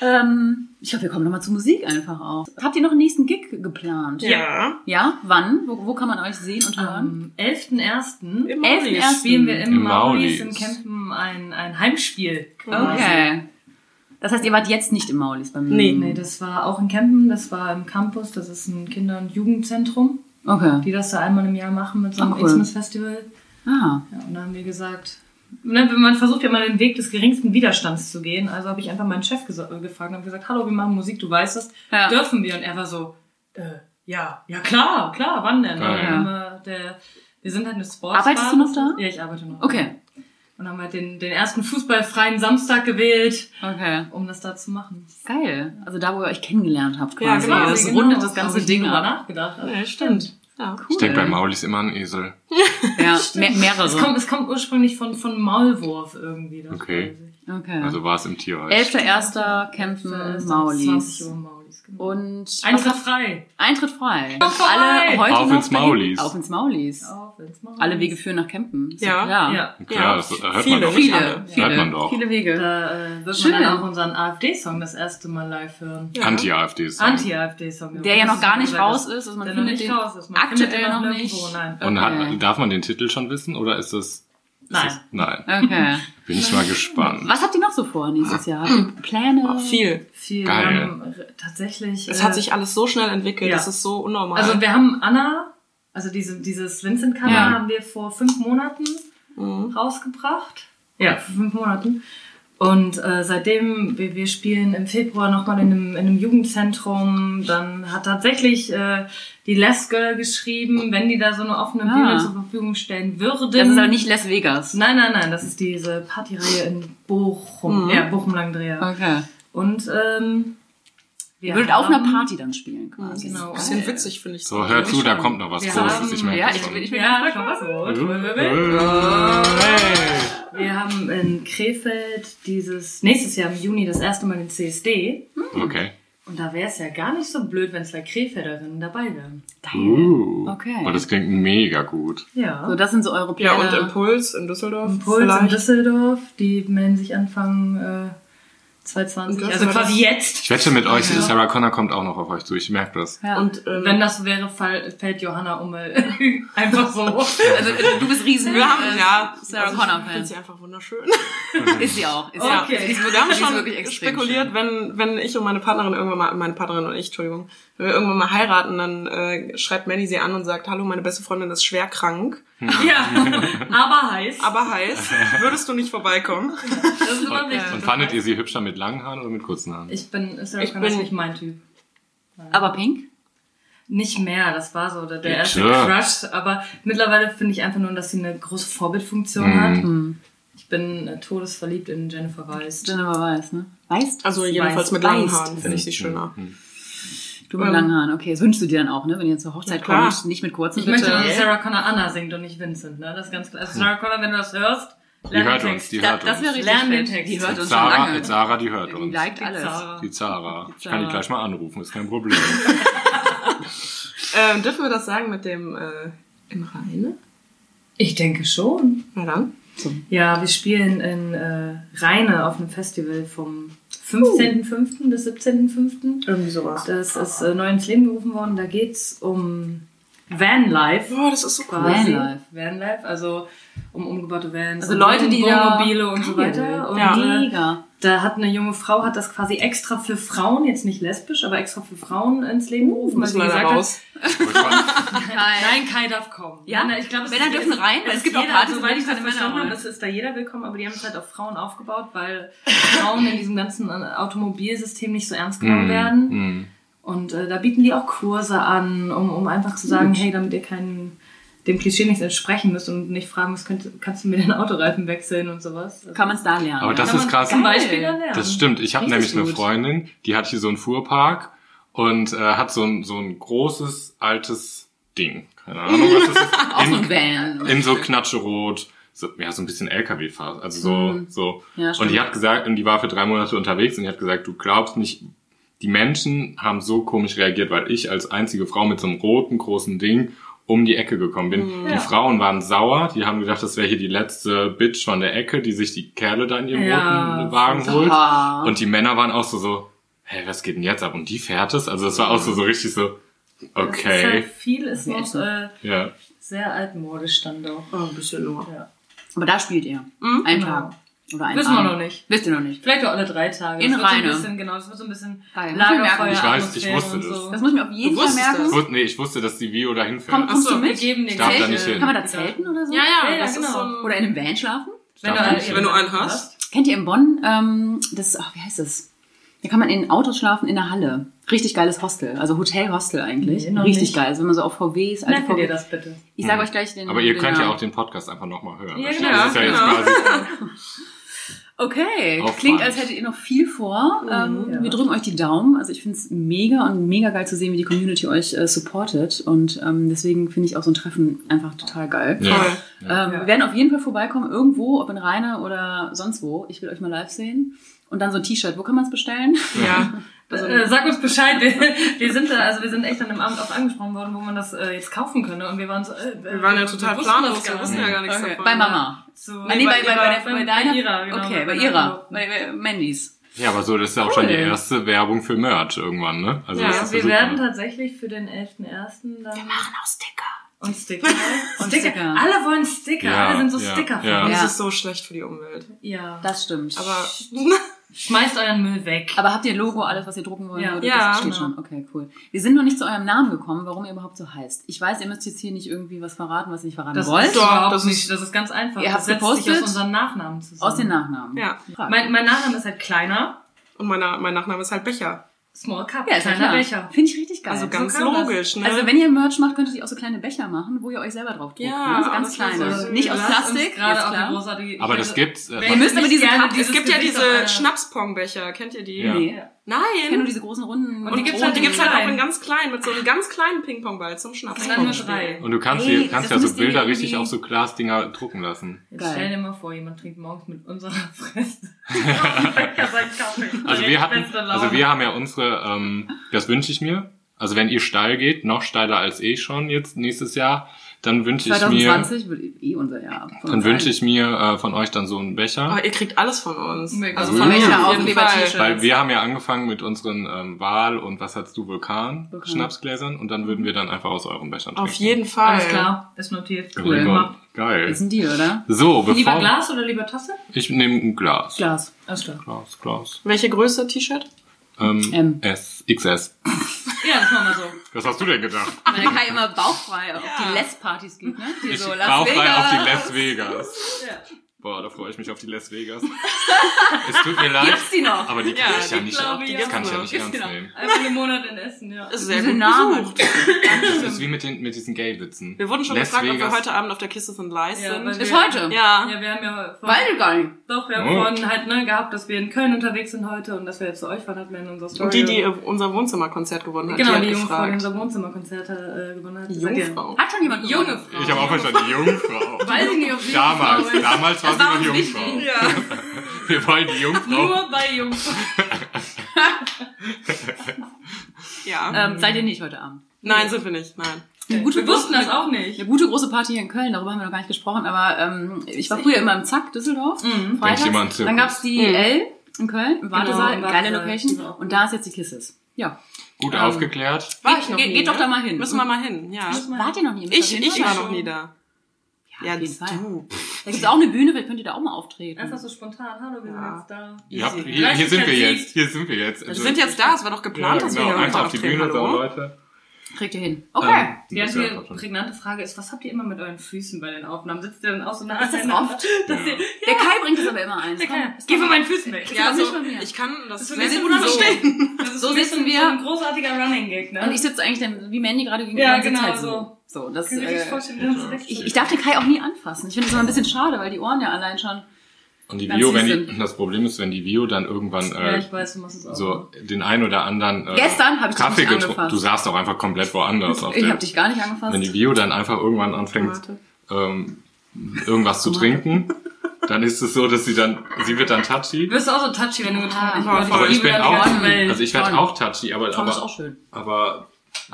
Ähm, ich glaube, wir kommen nochmal zur Musik einfach auch. Habt ihr noch einen nächsten Gig geplant? Ja. Ja? Wann? Wo, wo kann man euch sehen und hören? Am 11.01. Im 11.01. Maulis. spielen wir im, Im Maulis in Campen ein, ein Heimspiel. quasi. Okay. Das heißt, ihr wart jetzt nicht im Maulis beim Nee. Nee, das war auch in Campen, das war im Campus, das ist ein Kinder- und Jugendzentrum, Okay. die das da einmal im Jahr machen mit so einem Ah, cool. Xmas Festival. Ah. Ja, und da haben wir gesagt, ne, man versucht ja immer den Weg des geringsten Widerstands zu gehen. Also habe ich einfach meinen Chef äh, gefragt und habe gesagt, hallo, wir machen Musik, du weißt das, Ja. dürfen wir? Und er war so, äh, ja, ja klar, klar, wann denn? Geil. Und dann haben wir, der, wir sind halt eine Sports Arbeitest du noch da? Ja, ich arbeite noch. Okay. Und haben halt den, den ersten fußballfreien Samstag gewählt, Okay. um das da zu machen. Geil. Also da, wo ihr euch kennengelernt habt Ja, quasi. genau, das genau. rundet das ganze Ding ab. nachgedacht. Ja, stimmt. Ja. Cool. ich denke bei Maulis immer an Esel. Ja, mehr, mehrere. Es kommt, es kommt ursprünglich von, von Maulwurf irgendwie. Das Okay. weiß ich. Okay. Also war es im Tierreich. 11.1. Kämpfen ist Maulis. 20 Uhr genau. Und Eintritt frei. Eintritt frei. frei. Alle heute Auf noch ins Maulis. Auf ins Maulis. Auf ins Maulis. Alle Wege führen nach Campen. Ist Ja. klar. Ja. Klar, Ja, das hört viele, man doch. Viele, viele, Hört man doch. viele Wege. Da äh, wird Schön. man dann auch unseren AfD-Song das erste Mal live hören. Ja. Anti-AfD-Song. Anti-AfD-Song. Der ja noch gar nicht raus ist. Also man Der noch findet nicht den raus ist. Man aktuell findet noch nirgendwo, nicht. Nein. Und Okay. hat, darf man den Titel schon wissen oder ist das... Nein. Nein. Okay. Bin ich mal gespannt. Was habt ihr noch so vor nächstes Jahr? Habt ihr Pläne? Oh, viel. Viel. Geil. Wir haben, äh, tatsächlich. Es äh, hat sich alles so schnell entwickelt, ja. das ist so unnormal. Also wir haben Anna, also diese, dieses Vincent-Cover Ja. haben wir vor fünf Monaten Mhm. rausgebracht. Ja, vor fünf Monaten. Und äh, seitdem, wir, wir spielen im Februar nochmal in einem, in einem Jugendzentrum, dann hat tatsächlich äh, die Les Girl geschrieben, wenn die da so eine offene Ah. Bühne zur Verfügung stellen würden. Das ist aber nicht Las Vegas. Nein, nein, nein, das ist diese Partyreihe in Bochum. Mhm. Ja, Bochum-Langdreher. Okay. Und ähm, wir Ihr würdet auf einer Party dann spielen quasi. Genau. Bisschen witzig, finde ich. So, hör zu, da kommt noch was Wir Großes. haben- Ich merke Ja, das ich bin, ich bin Ja, schon was. Hey. Wir haben in Krefeld dieses nächstes Jahr im Juni das erste Mal den CSD. Okay. Und da wäre es ja gar nicht so blöd, wenn zwei Krefelderinnen dabei wären. Uh. Okay. Oh, das klingt mega gut. Ja. So, das sind so eure Ja, Pläne. und Impuls in Düsseldorf. Impuls in vielleicht. Düsseldorf, die melden sich Anfang äh, 2020. Und das Also quasi das- jetzt. Ich wette mit euch, Ja. Sarah Connor kommt auch noch auf euch zu. Ich merke das. ja. Und ähm, Wenn das wäre, fall, fällt Johanna Ummel einfach so. also, du bist riesen wir haben, äh, ja, Sarah also Connor Ich Fan. finde sie einfach wunderschön. Ist sie auch. Ist Okay. sie auch. Wir haben schon spekuliert, wenn, wenn ich und meine Partnerin irgendwann mal, meine Partnerin und ich, Entschuldigung, wenn wir irgendwann mal heiraten, dann äh, schreibt Manny sie an und sagt, hallo, meine beste Freundin ist schwer krank, ja, aber heiß. aber heiß. Würdest du nicht vorbeikommen? das ist immer wichtig. Und fandet ihr sie hübscher mit langen Haaren oder mit kurzen Haaren? Ich bin, Sarah Ich bin- nicht mein Typ. Aber pink? Nicht mehr, das war so der, der erste klar. Crush. Aber mittlerweile finde ich einfach nur, dass sie eine große Vorbildfunktion Mhm. hat. Hm. Ich bin äh, todesverliebt in Jennifer Weiss. Jennifer Weiß, ne? Weißt? Also jedenfalls Weiß- mit langen. Haaren finde ich sie schöner. Du mit ähm, langen Haaren. Okay, das wünschst du dir dann auch, ne? Wenn ihr zur Hochzeit Ja, kommt, nicht mit kurzen, Ich bitte. möchte, dass Sarah Connor Anna singt und nicht Vincent, ne? Das ist ganz klar. Also Sarah Connor, wenn du das hörst, Die lern den hört uns, die hört das uns. wäre richtig Lern den. Text. Die hört uns schon Sarah, lange. Sarah, die hört Die uns. liked alles. Sarah. Die Zara. Ich kann Zara. die gleich mal anrufen, ist kein Problem. Ähm, dürfen wir das sagen mit dem äh, im Rheine? Ich denke schon. Na dann. Ja, wir spielen in äh, Rheine auf einem Festival vom 15.05. bis 17.05. Irgendwie sowas. Das ist äh, neu ins Leben gerufen worden. Da geht's um Vanlife. Boah, das ist so cool. Vanlife. Vanlife, also um umgebaute Vans. Also Leute, die da- Wohnmobile und so weiter. Und Ja. äh, Mega. da hat eine junge Frau, hat das quasi extra für Frauen, jetzt nicht lesbisch, aber extra für Frauen ins Leben gerufen, weil Muss sie gesagt raus. hat, nein, Kai darf kommen. Ja? Nein, ich glaube, es Männer ist- dürfen rein, weil es gibt auch jeder, Partys, soweit ich das keine Männer verstanden habe, es ist da jeder willkommen, aber die haben es halt auf Frauen aufgebaut, weil Frauen in diesem ganzen Automobilsystem nicht so ernst genommen Mhm, werden. Und äh, da bieten die auch Kurse an, um, um einfach zu sagen, hey, damit ihr keinen dem Klischee nicht entsprechen müsst und nicht fragen müsst, könnt, kannst du mir den Autoreifen wechseln und sowas. Also, Kann man es da lernen. Aber das ist krass. Zum. Beispiel dann lernen. Das stimmt. Ich habe nämlich eine gut. Freundin, die hat hier so einen Fuhrpark und äh, hat so ein, so ein großes, altes Ding. Keine Ahnung, was das ist. In, Van. in so Knatschrot. So, ja, so ein bisschen LKW-Fahrt. Also so, Mhm. so. Ja, und die hat gesagt, und die war für drei Monate unterwegs und die hat gesagt, du glaubst nicht, die Menschen haben so komisch reagiert, weil ich als einzige Frau mit so einem roten, großen Ding um die Ecke gekommen bin. Die Ja. Frauen waren sauer, die haben gedacht, das wäre hier die letzte Bitch von der Ecke, die sich die Kerle da in ihrem Ja, roten Wagen holt. Ah. Und die Männer waren auch so, so, hä, was geht denn jetzt ab? Und die fährt es? Also es war auch so, so richtig so, Das ist halt okay. viel ist noch äh, Ja. sehr altmodisch dann doch. Oh, ein bisschen nur. Ja. Aber da spielt ihr. Ein Tag. Oder ein Wissen wir Abend. noch nicht. Wisst ihr noch nicht. Vielleicht auch alle drei Tage. In Das wird so ein bisschen, genau, das wird so ein bisschen Geil. Muss ich mir merken. Lagerfeuer, Ich weiß, ich wusste das. so. Das muss ich mir auf jeden Fall merken. Ich wusste, nee, ich wusste, dass die Vio dahin fährt. Komm, kommst so, du Wir mit? geben den Ich darf da nicht hin. Kann man da zelten oder so? Ja, ja, Ja, das ist genau. so ein... Oder in einem Van schlafen? Wenn du, nicht. Wenn du einen hast. Kennt ihr in Bonn ähm, das, ach, wie heißt das? Da kann man in Autos schlafen in der Halle. Richtig geiles Hostel. Also Hotel-Hostel eigentlich. Nee, Richtig nicht. geil. Also wenn man so auf VWs, alte Merke dir VWs. das bitte. Ich sage euch gleich den Aber ihr den könnt ja auch den Podcast einfach nochmal hören. Ja, Das genau. ist ja jetzt Genau. quasi, Okay, Aufwand. klingt, als hättet ihr noch viel vor. ähm, ja. Wir drücken euch die Daumen. Also ich finde es mega und mega geil zu sehen, wie die Community euch äh, supportet. Und ähm, deswegen finde ich auch so ein Treffen einfach total geil. ja. Voll. Ähm, Ja. Wir werden auf jeden Fall vorbeikommen, irgendwo, ob in Rheine oder sonst wo. Ich will euch mal live sehen. Und dann so ein T-Shirt. Wo kann man es bestellen? Ja. Also, äh, sag uns Bescheid. Wir, wir sind da, also wir sind echt an einem Abend auch angesprochen worden, wo man das äh, jetzt kaufen könne. Und wir waren so, äh, Wir waren ja total planlos, das wir wussten ja gar nichts Okay. davon. Bei Mama. So, Ah, nee, bei, bei, bei, der, bei deiner? ihrer, genau. okay, bei ihrer. Bei, bei Mandys. ja, aber so, das ist ja auch schon die erste Werbung für Merch irgendwann, ne? Also Ja, das ist Wir super. werden tatsächlich für den 11.11. dann... Machen auch Sticker. Und Sticker. Und Sticker. Sticker. Alle wollen Sticker. Ja, Alle sind so ja, Sticker ja. Es ist so schlecht für die Umwelt. ja. Das stimmt. Aber Schmeißt euren Müll weg. Aber habt ihr Logo, alles, was ihr drucken wollt? Ja. würdet? Ja, das steht genau. schon. Okay, cool. Wir sind noch nicht zu eurem Namen gekommen, warum ihr überhaupt so heißt. Ich weiß, ihr müsst jetzt hier nicht irgendwie was verraten, was ihr nicht verraten Das wollt. ist überhaupt das nicht, ist- das ist ganz einfach. Ihr das habt's setzt sich gepostet? aus unseren Nachnamen zusammen. Aus den Nachnamen. Ja. Mein, mein Nachname ist halt kleiner. Und mein, Na- mein Nachname ist halt Becher. Small Cup, ja, kleiner klar. Becher. Finde ich richtig geil. Also ganz das. logisch, ne? Also wenn ihr Merch macht, könntet ihr auch so kleine Becher machen, wo ihr euch selber drauf druckt. Ja, ne? so ganz kleine. so. Nicht aus Plastik, gerade klar. großartige- Aber das gibt's. Äh, Ihr müsst aber nicht diese es gibt ja diese Schnapspongbecher, kennt ihr die? Ja. Nee. Ja. Ich kenne nur Nein! diese großen runden. Und die gibt's halt die gibt's halt auch in ganz klein, mit so einem ganz kleinen Pingpongball zum Schnaps. Und dann nur drei. Und du kannst, Ey, hier, kannst ja so Bilder richtig auf so Glasdinger drucken lassen. Jetzt Geil. stell dir mal vor, jemand trinkt morgens mit unserer Fresse. Also wir hatten, also wir haben ja unsere, ähm, das wünsche ich mir. Also wenn ihr steil geht, noch steiler als eh schon jetzt nächstes Jahr, dann wünsche ich mir, 2020 wird eh unser Jahr. von dann wünsche ich mir äh, von euch dann so einen Becher. Aber ihr kriegt alles von uns. Mega Also von Becher, auf jeden Fall. T-Shirt. Weil wir haben ja angefangen mit unseren ähm, Wahl und was hast du, Vulkan, Vulkan. Schnapsgläsern und dann würden wir dann einfach aus euren Bechern trinken. Auf jeden Fall. Alles klar, ist notiert. Cool. Gemacht. Geil. Ist ein Deal, oder? So, Lieber bevor Glas oder lieber Tasse? ich nehme ein Glas. Glas. Alles klar. Glas, Glas. Welche Größe T-Shirt? Ähm, M. S, XS. Ja, das machen wir so. Was hast du denn gedacht? Weil der Kai immer bauchfrei auf die Les-Partys geht, ne? Die so Las bauchfrei Vegas. auf die Las Vegas. Ja. Boah, da freue ich mich auf die Las Vegas. es tut mir leid, Gibt's die noch? aber die kann Ja, ich ja die nicht, glaube ich das kann ich ja noch. nicht ernst die nehmen. Einmal im Monat in Essen, ja. Ist sehr gut besucht. Das ist wie mit, den, mit diesen Gay-Witzen. Wir wurden schon Las gefragt, ob wir Vegas. heute Abend auf der Kisses and Lies Ja, sind. Ist heute. Ja. Ja, wir haben ja vor, Weil gar nicht. doch, wir haben Oh. vorhin halt ne, gehabt, dass wir in Köln unterwegs sind heute und dass wir jetzt zu euch fahren, hatten wir in unserer Story. Und die, die unser Wohnzimmerkonzert gewonnen hat, genau, die die hat Jungfrau, die unser Wohnzimmerkonzert äh, gewonnen hat. Die Jungfrau. Hat schon jemand Junge? Frau. Ich habe auch verstanden, Jungfrau. Weiß ich nicht, ob sie Damals, damals war War noch Jungfrau. Ja. Wir wollen die Jungfrau. Nur bei Jungfrau. ja. Ähm, seid ihr nicht heute Abend? Nein, sind wir nicht. Nein. Eine gute wir wussten das auch nicht. Eine gute große Party hier in Köln, darüber haben wir noch gar nicht gesprochen, aber ähm, ich war früher immer im Zack, Düsseldorf, Mhm. freitags. Dann gab's die L in Köln, im Wartesaal, im geile. Location. Und da ist jetzt die Kisses. Ja. Gut Ähm, aufgeklärt. War Geht- ich noch geht- nie, geht doch ne? da mal hin. Müssen wir mal hin, ja. Wart ihr noch nie? Ich, ich war noch nie da. Ja, auf jeden Fall. du. Da gibt's auch eine Bühne, vielleicht könnt ihr da auch mal auftreten. Einfach so spontan. Hallo, wir sind Ja. jetzt da. Ja, hier, hier sind wir jetzt. Hier sind wir jetzt. Wir sind jetzt da, es war doch ja, geplant, dass wir genau. hier Einfach auf die auftreten, Bühne, so hallo? Leute. Kriegt ihr hin. Ähm, Okay. Die das ist ja prägnante Frage ist, was habt ihr immer mit euren Füßen bei den Aufnahmen? Sitzt ihr dann auch so nah Ist das aneinander? oft? Dass ihr, Der Kai bringt das aber immer ein. geh von meinen Füßen weg. Ja, so, mir. ich kann das Das ist sehr für mich gut so-. Das ist So sitzen so wir. ein großartiger Running Gag, ne? Und ich sitze eigentlich dann, wie Mandy gerade gegenüber Ja, genau, halt so. so. So, das, äh, ich, ich darf den Kai auch nie anfassen. Ich finde das immer ein bisschen schade, weil die Ohren ja allein schon. Und die Vio, wenn die, das Problem ist, wenn die Vio dann irgendwann Ja, äh, ich weiß, du machst es auch. so den ein oder anderen äh, Gestern hab ich Kaffee getrunken. Du saßt auch einfach komplett woanders. Auf Ich habe dich gar nicht angefasst. wenn die Vio dann einfach irgendwann anfängt, ähm, irgendwas zu trinken, dann ist es so, dass sie dann, sie wird dann touchy. Du bist auch so touchy, wenn du getrunken Ah, hast. voll. Aber ich bin auch, also ich werde auch touchy, aber, aber, schön. aber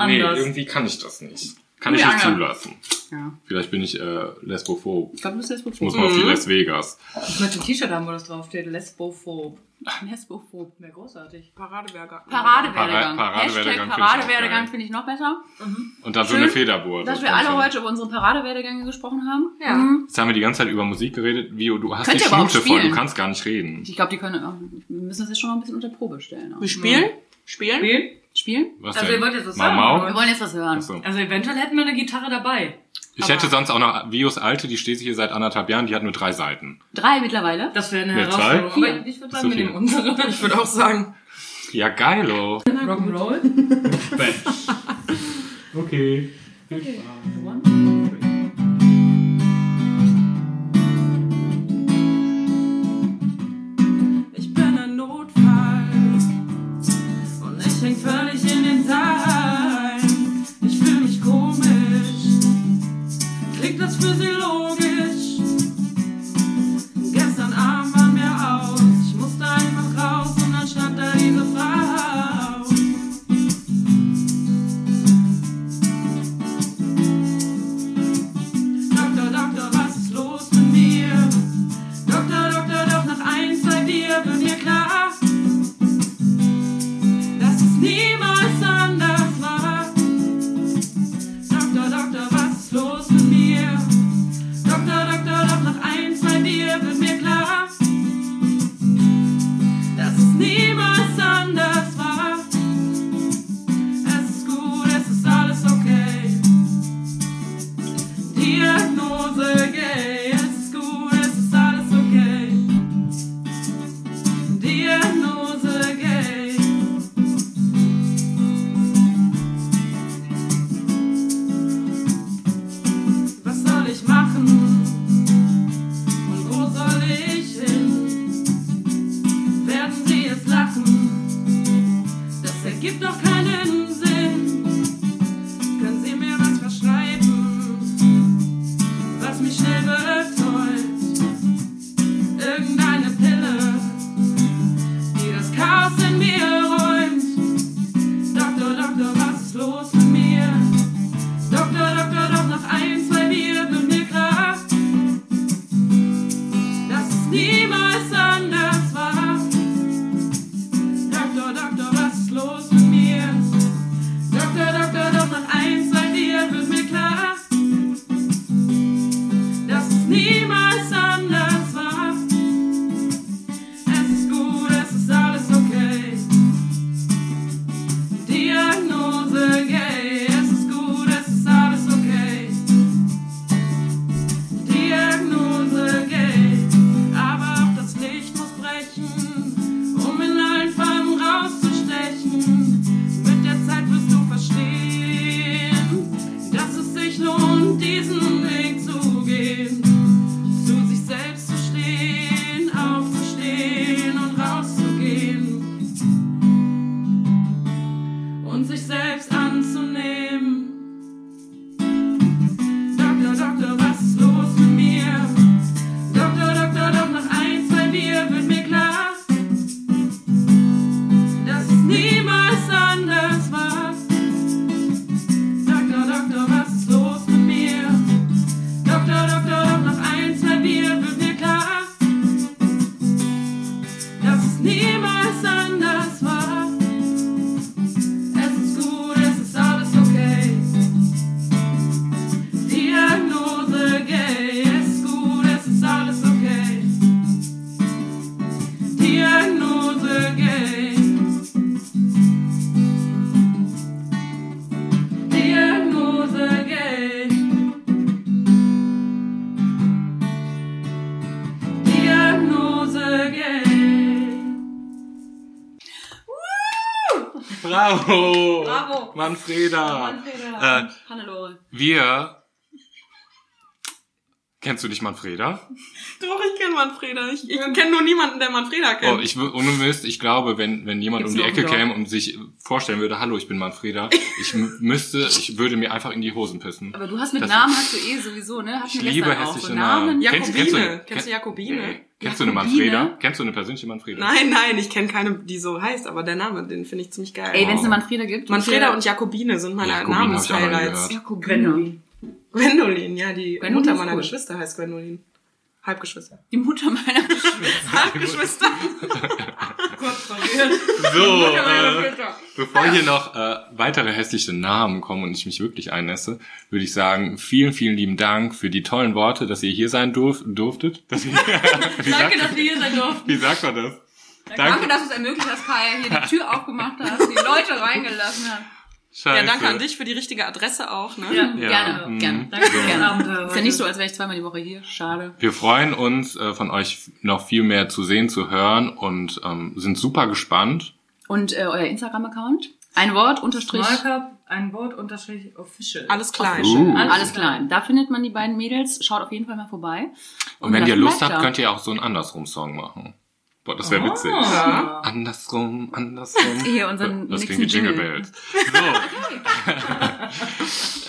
nee, irgendwie kann ich das nicht. Kann ich nicht zulassen. Ja. Vielleicht bin ich äh, lesbophob. Ich glaube, du bist jetzt Ich muss mal auf die Las Vegas. Ich möchte ein T-Shirt haben, wo das draufsteht. Lesbophob. Lesbophob. Wäre großartig. Paradewerdegang. Para- Paradewerdegang Hashtag finde ich Paradewerdegang finde ich noch besser. Und dann so eine Federbohr. Dass Das wir alle heute über unsere Paradewerdegänge gesprochen haben. Ja. Mhm. Jetzt haben wir die ganze Zeit über Musik geredet. Vio, du hast Könnt die Schnute voll, du kannst gar nicht reden. Ich glaube, die können, auch- wir müssen das jetzt schon noch ein bisschen unter Probe stellen. auch. Wir spielen? Spielen? Spielen? Spielen? Was Also denn? ihr wollt jetzt was Mau oder? Wir wollen jetzt was hören. Achso. Also eventuell hätten wir eine Gitarre dabei. Ich hätte sonst auch noch Vios alte, die steht hier seit anderthalb Jahren, die hat nur drei Seiten. Drei mittlerweile. Das wäre eine Mit Herausforderung. Aber ich würde So sagen, wir viel. nehmen unsere. Ich würde auch sagen, Ja, geilo. Rock'n'Roll. Okay. ich Manfreda! Manfreda. Äh, Hannelore. wir. Kennst du dich Manfreda? Doch, ich kenne Manfreda. Ich, ich kenne nur niemanden, der Manfreda kennt. Oh, ich ohne Mist, ich glaube, wenn, wenn jemand Gibt's um die Ecke käme und sich vorstellen würde, hallo, ich bin Manfreda, ich müsste, ich würde mir einfach in die Hosen pissen. Aber du hast mit Das- Namen hast du eh sowieso, ne? Hast Ich liebe auch hässliche so Namen. Jakobine. Kennst- kennst du- Kennst du Jakobine? Nee. Kennst du eine? Manfreda? Kennst du eine persönliche Manfreda? Nein, nein, ich kenne keine, die so heißt, aber der Name, den finde ich ziemlich geil. Ey, wenn es eine Manfreda gibt. Manfreda und Jakobine sind meine Namenshighlights. Jakobine. Gwendolin, ja, die Gwendolin Mutter meiner. Geschwister heißt Gwendolin. Halbgeschwister. Die Mutter meiner Geschwister. Halbgeschwister. So, äh, bevor hier noch äh, weitere hässliche Namen kommen und ich mich wirklich einnässe, würde ich sagen, vielen, vielen lieben Dank für die tollen Worte, dass ihr hier sein durf durftet. Dass ihr, wie, Danke, sagt, dass wir hier sein durften. wie sagt man das? Danke, dass du es ermöglicht hast, Kai, hier die Tür aufgemacht hast, die Leute reingelassen hast. Scheiße. Ja, danke an dich für die richtige Adresse auch, ne? Ja, Ja. gerne, Mhm. gerne. Danke den gerne. Abenteuer Ist ja nicht so, als wäre ich zweimal die Woche hier. Schade. Wir freuen uns, äh, von euch noch viel mehr zu sehen, zu hören und ähm, sind super gespannt. Und äh, euer Instagram-Account? Ein Wort, Unterstrich. Small Cup, ein Wort, Unterstrich, official. Alles klein. Uh. Alles klein. Da findet man die beiden Mädels. Schaut auf jeden Fall mal vorbei. Und wenn ihr Lust habt, da. könnt ihr auch so einen Andersrum-Song machen. Boah, das wäre witzig. Ja. Andersrum, andersrum. Hier unseren Das nächsten klingt wie Jingle. Bells. So.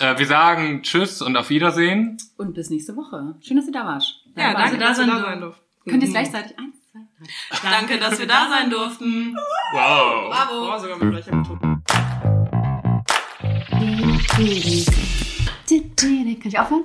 äh, wir sagen Tschüss und auf Wiedersehen. Und bis nächste Woche. Schön, dass ihr da wart. Ja, Dabei danke, da dass wir da sein durften. Könnt ihr es gleichzeitig? Eins, zwei, drei. Danke, dass wir da sein durften. Wow. Bravo. Oh, sogar mit gleicher Betonung. Kann ich aufhören?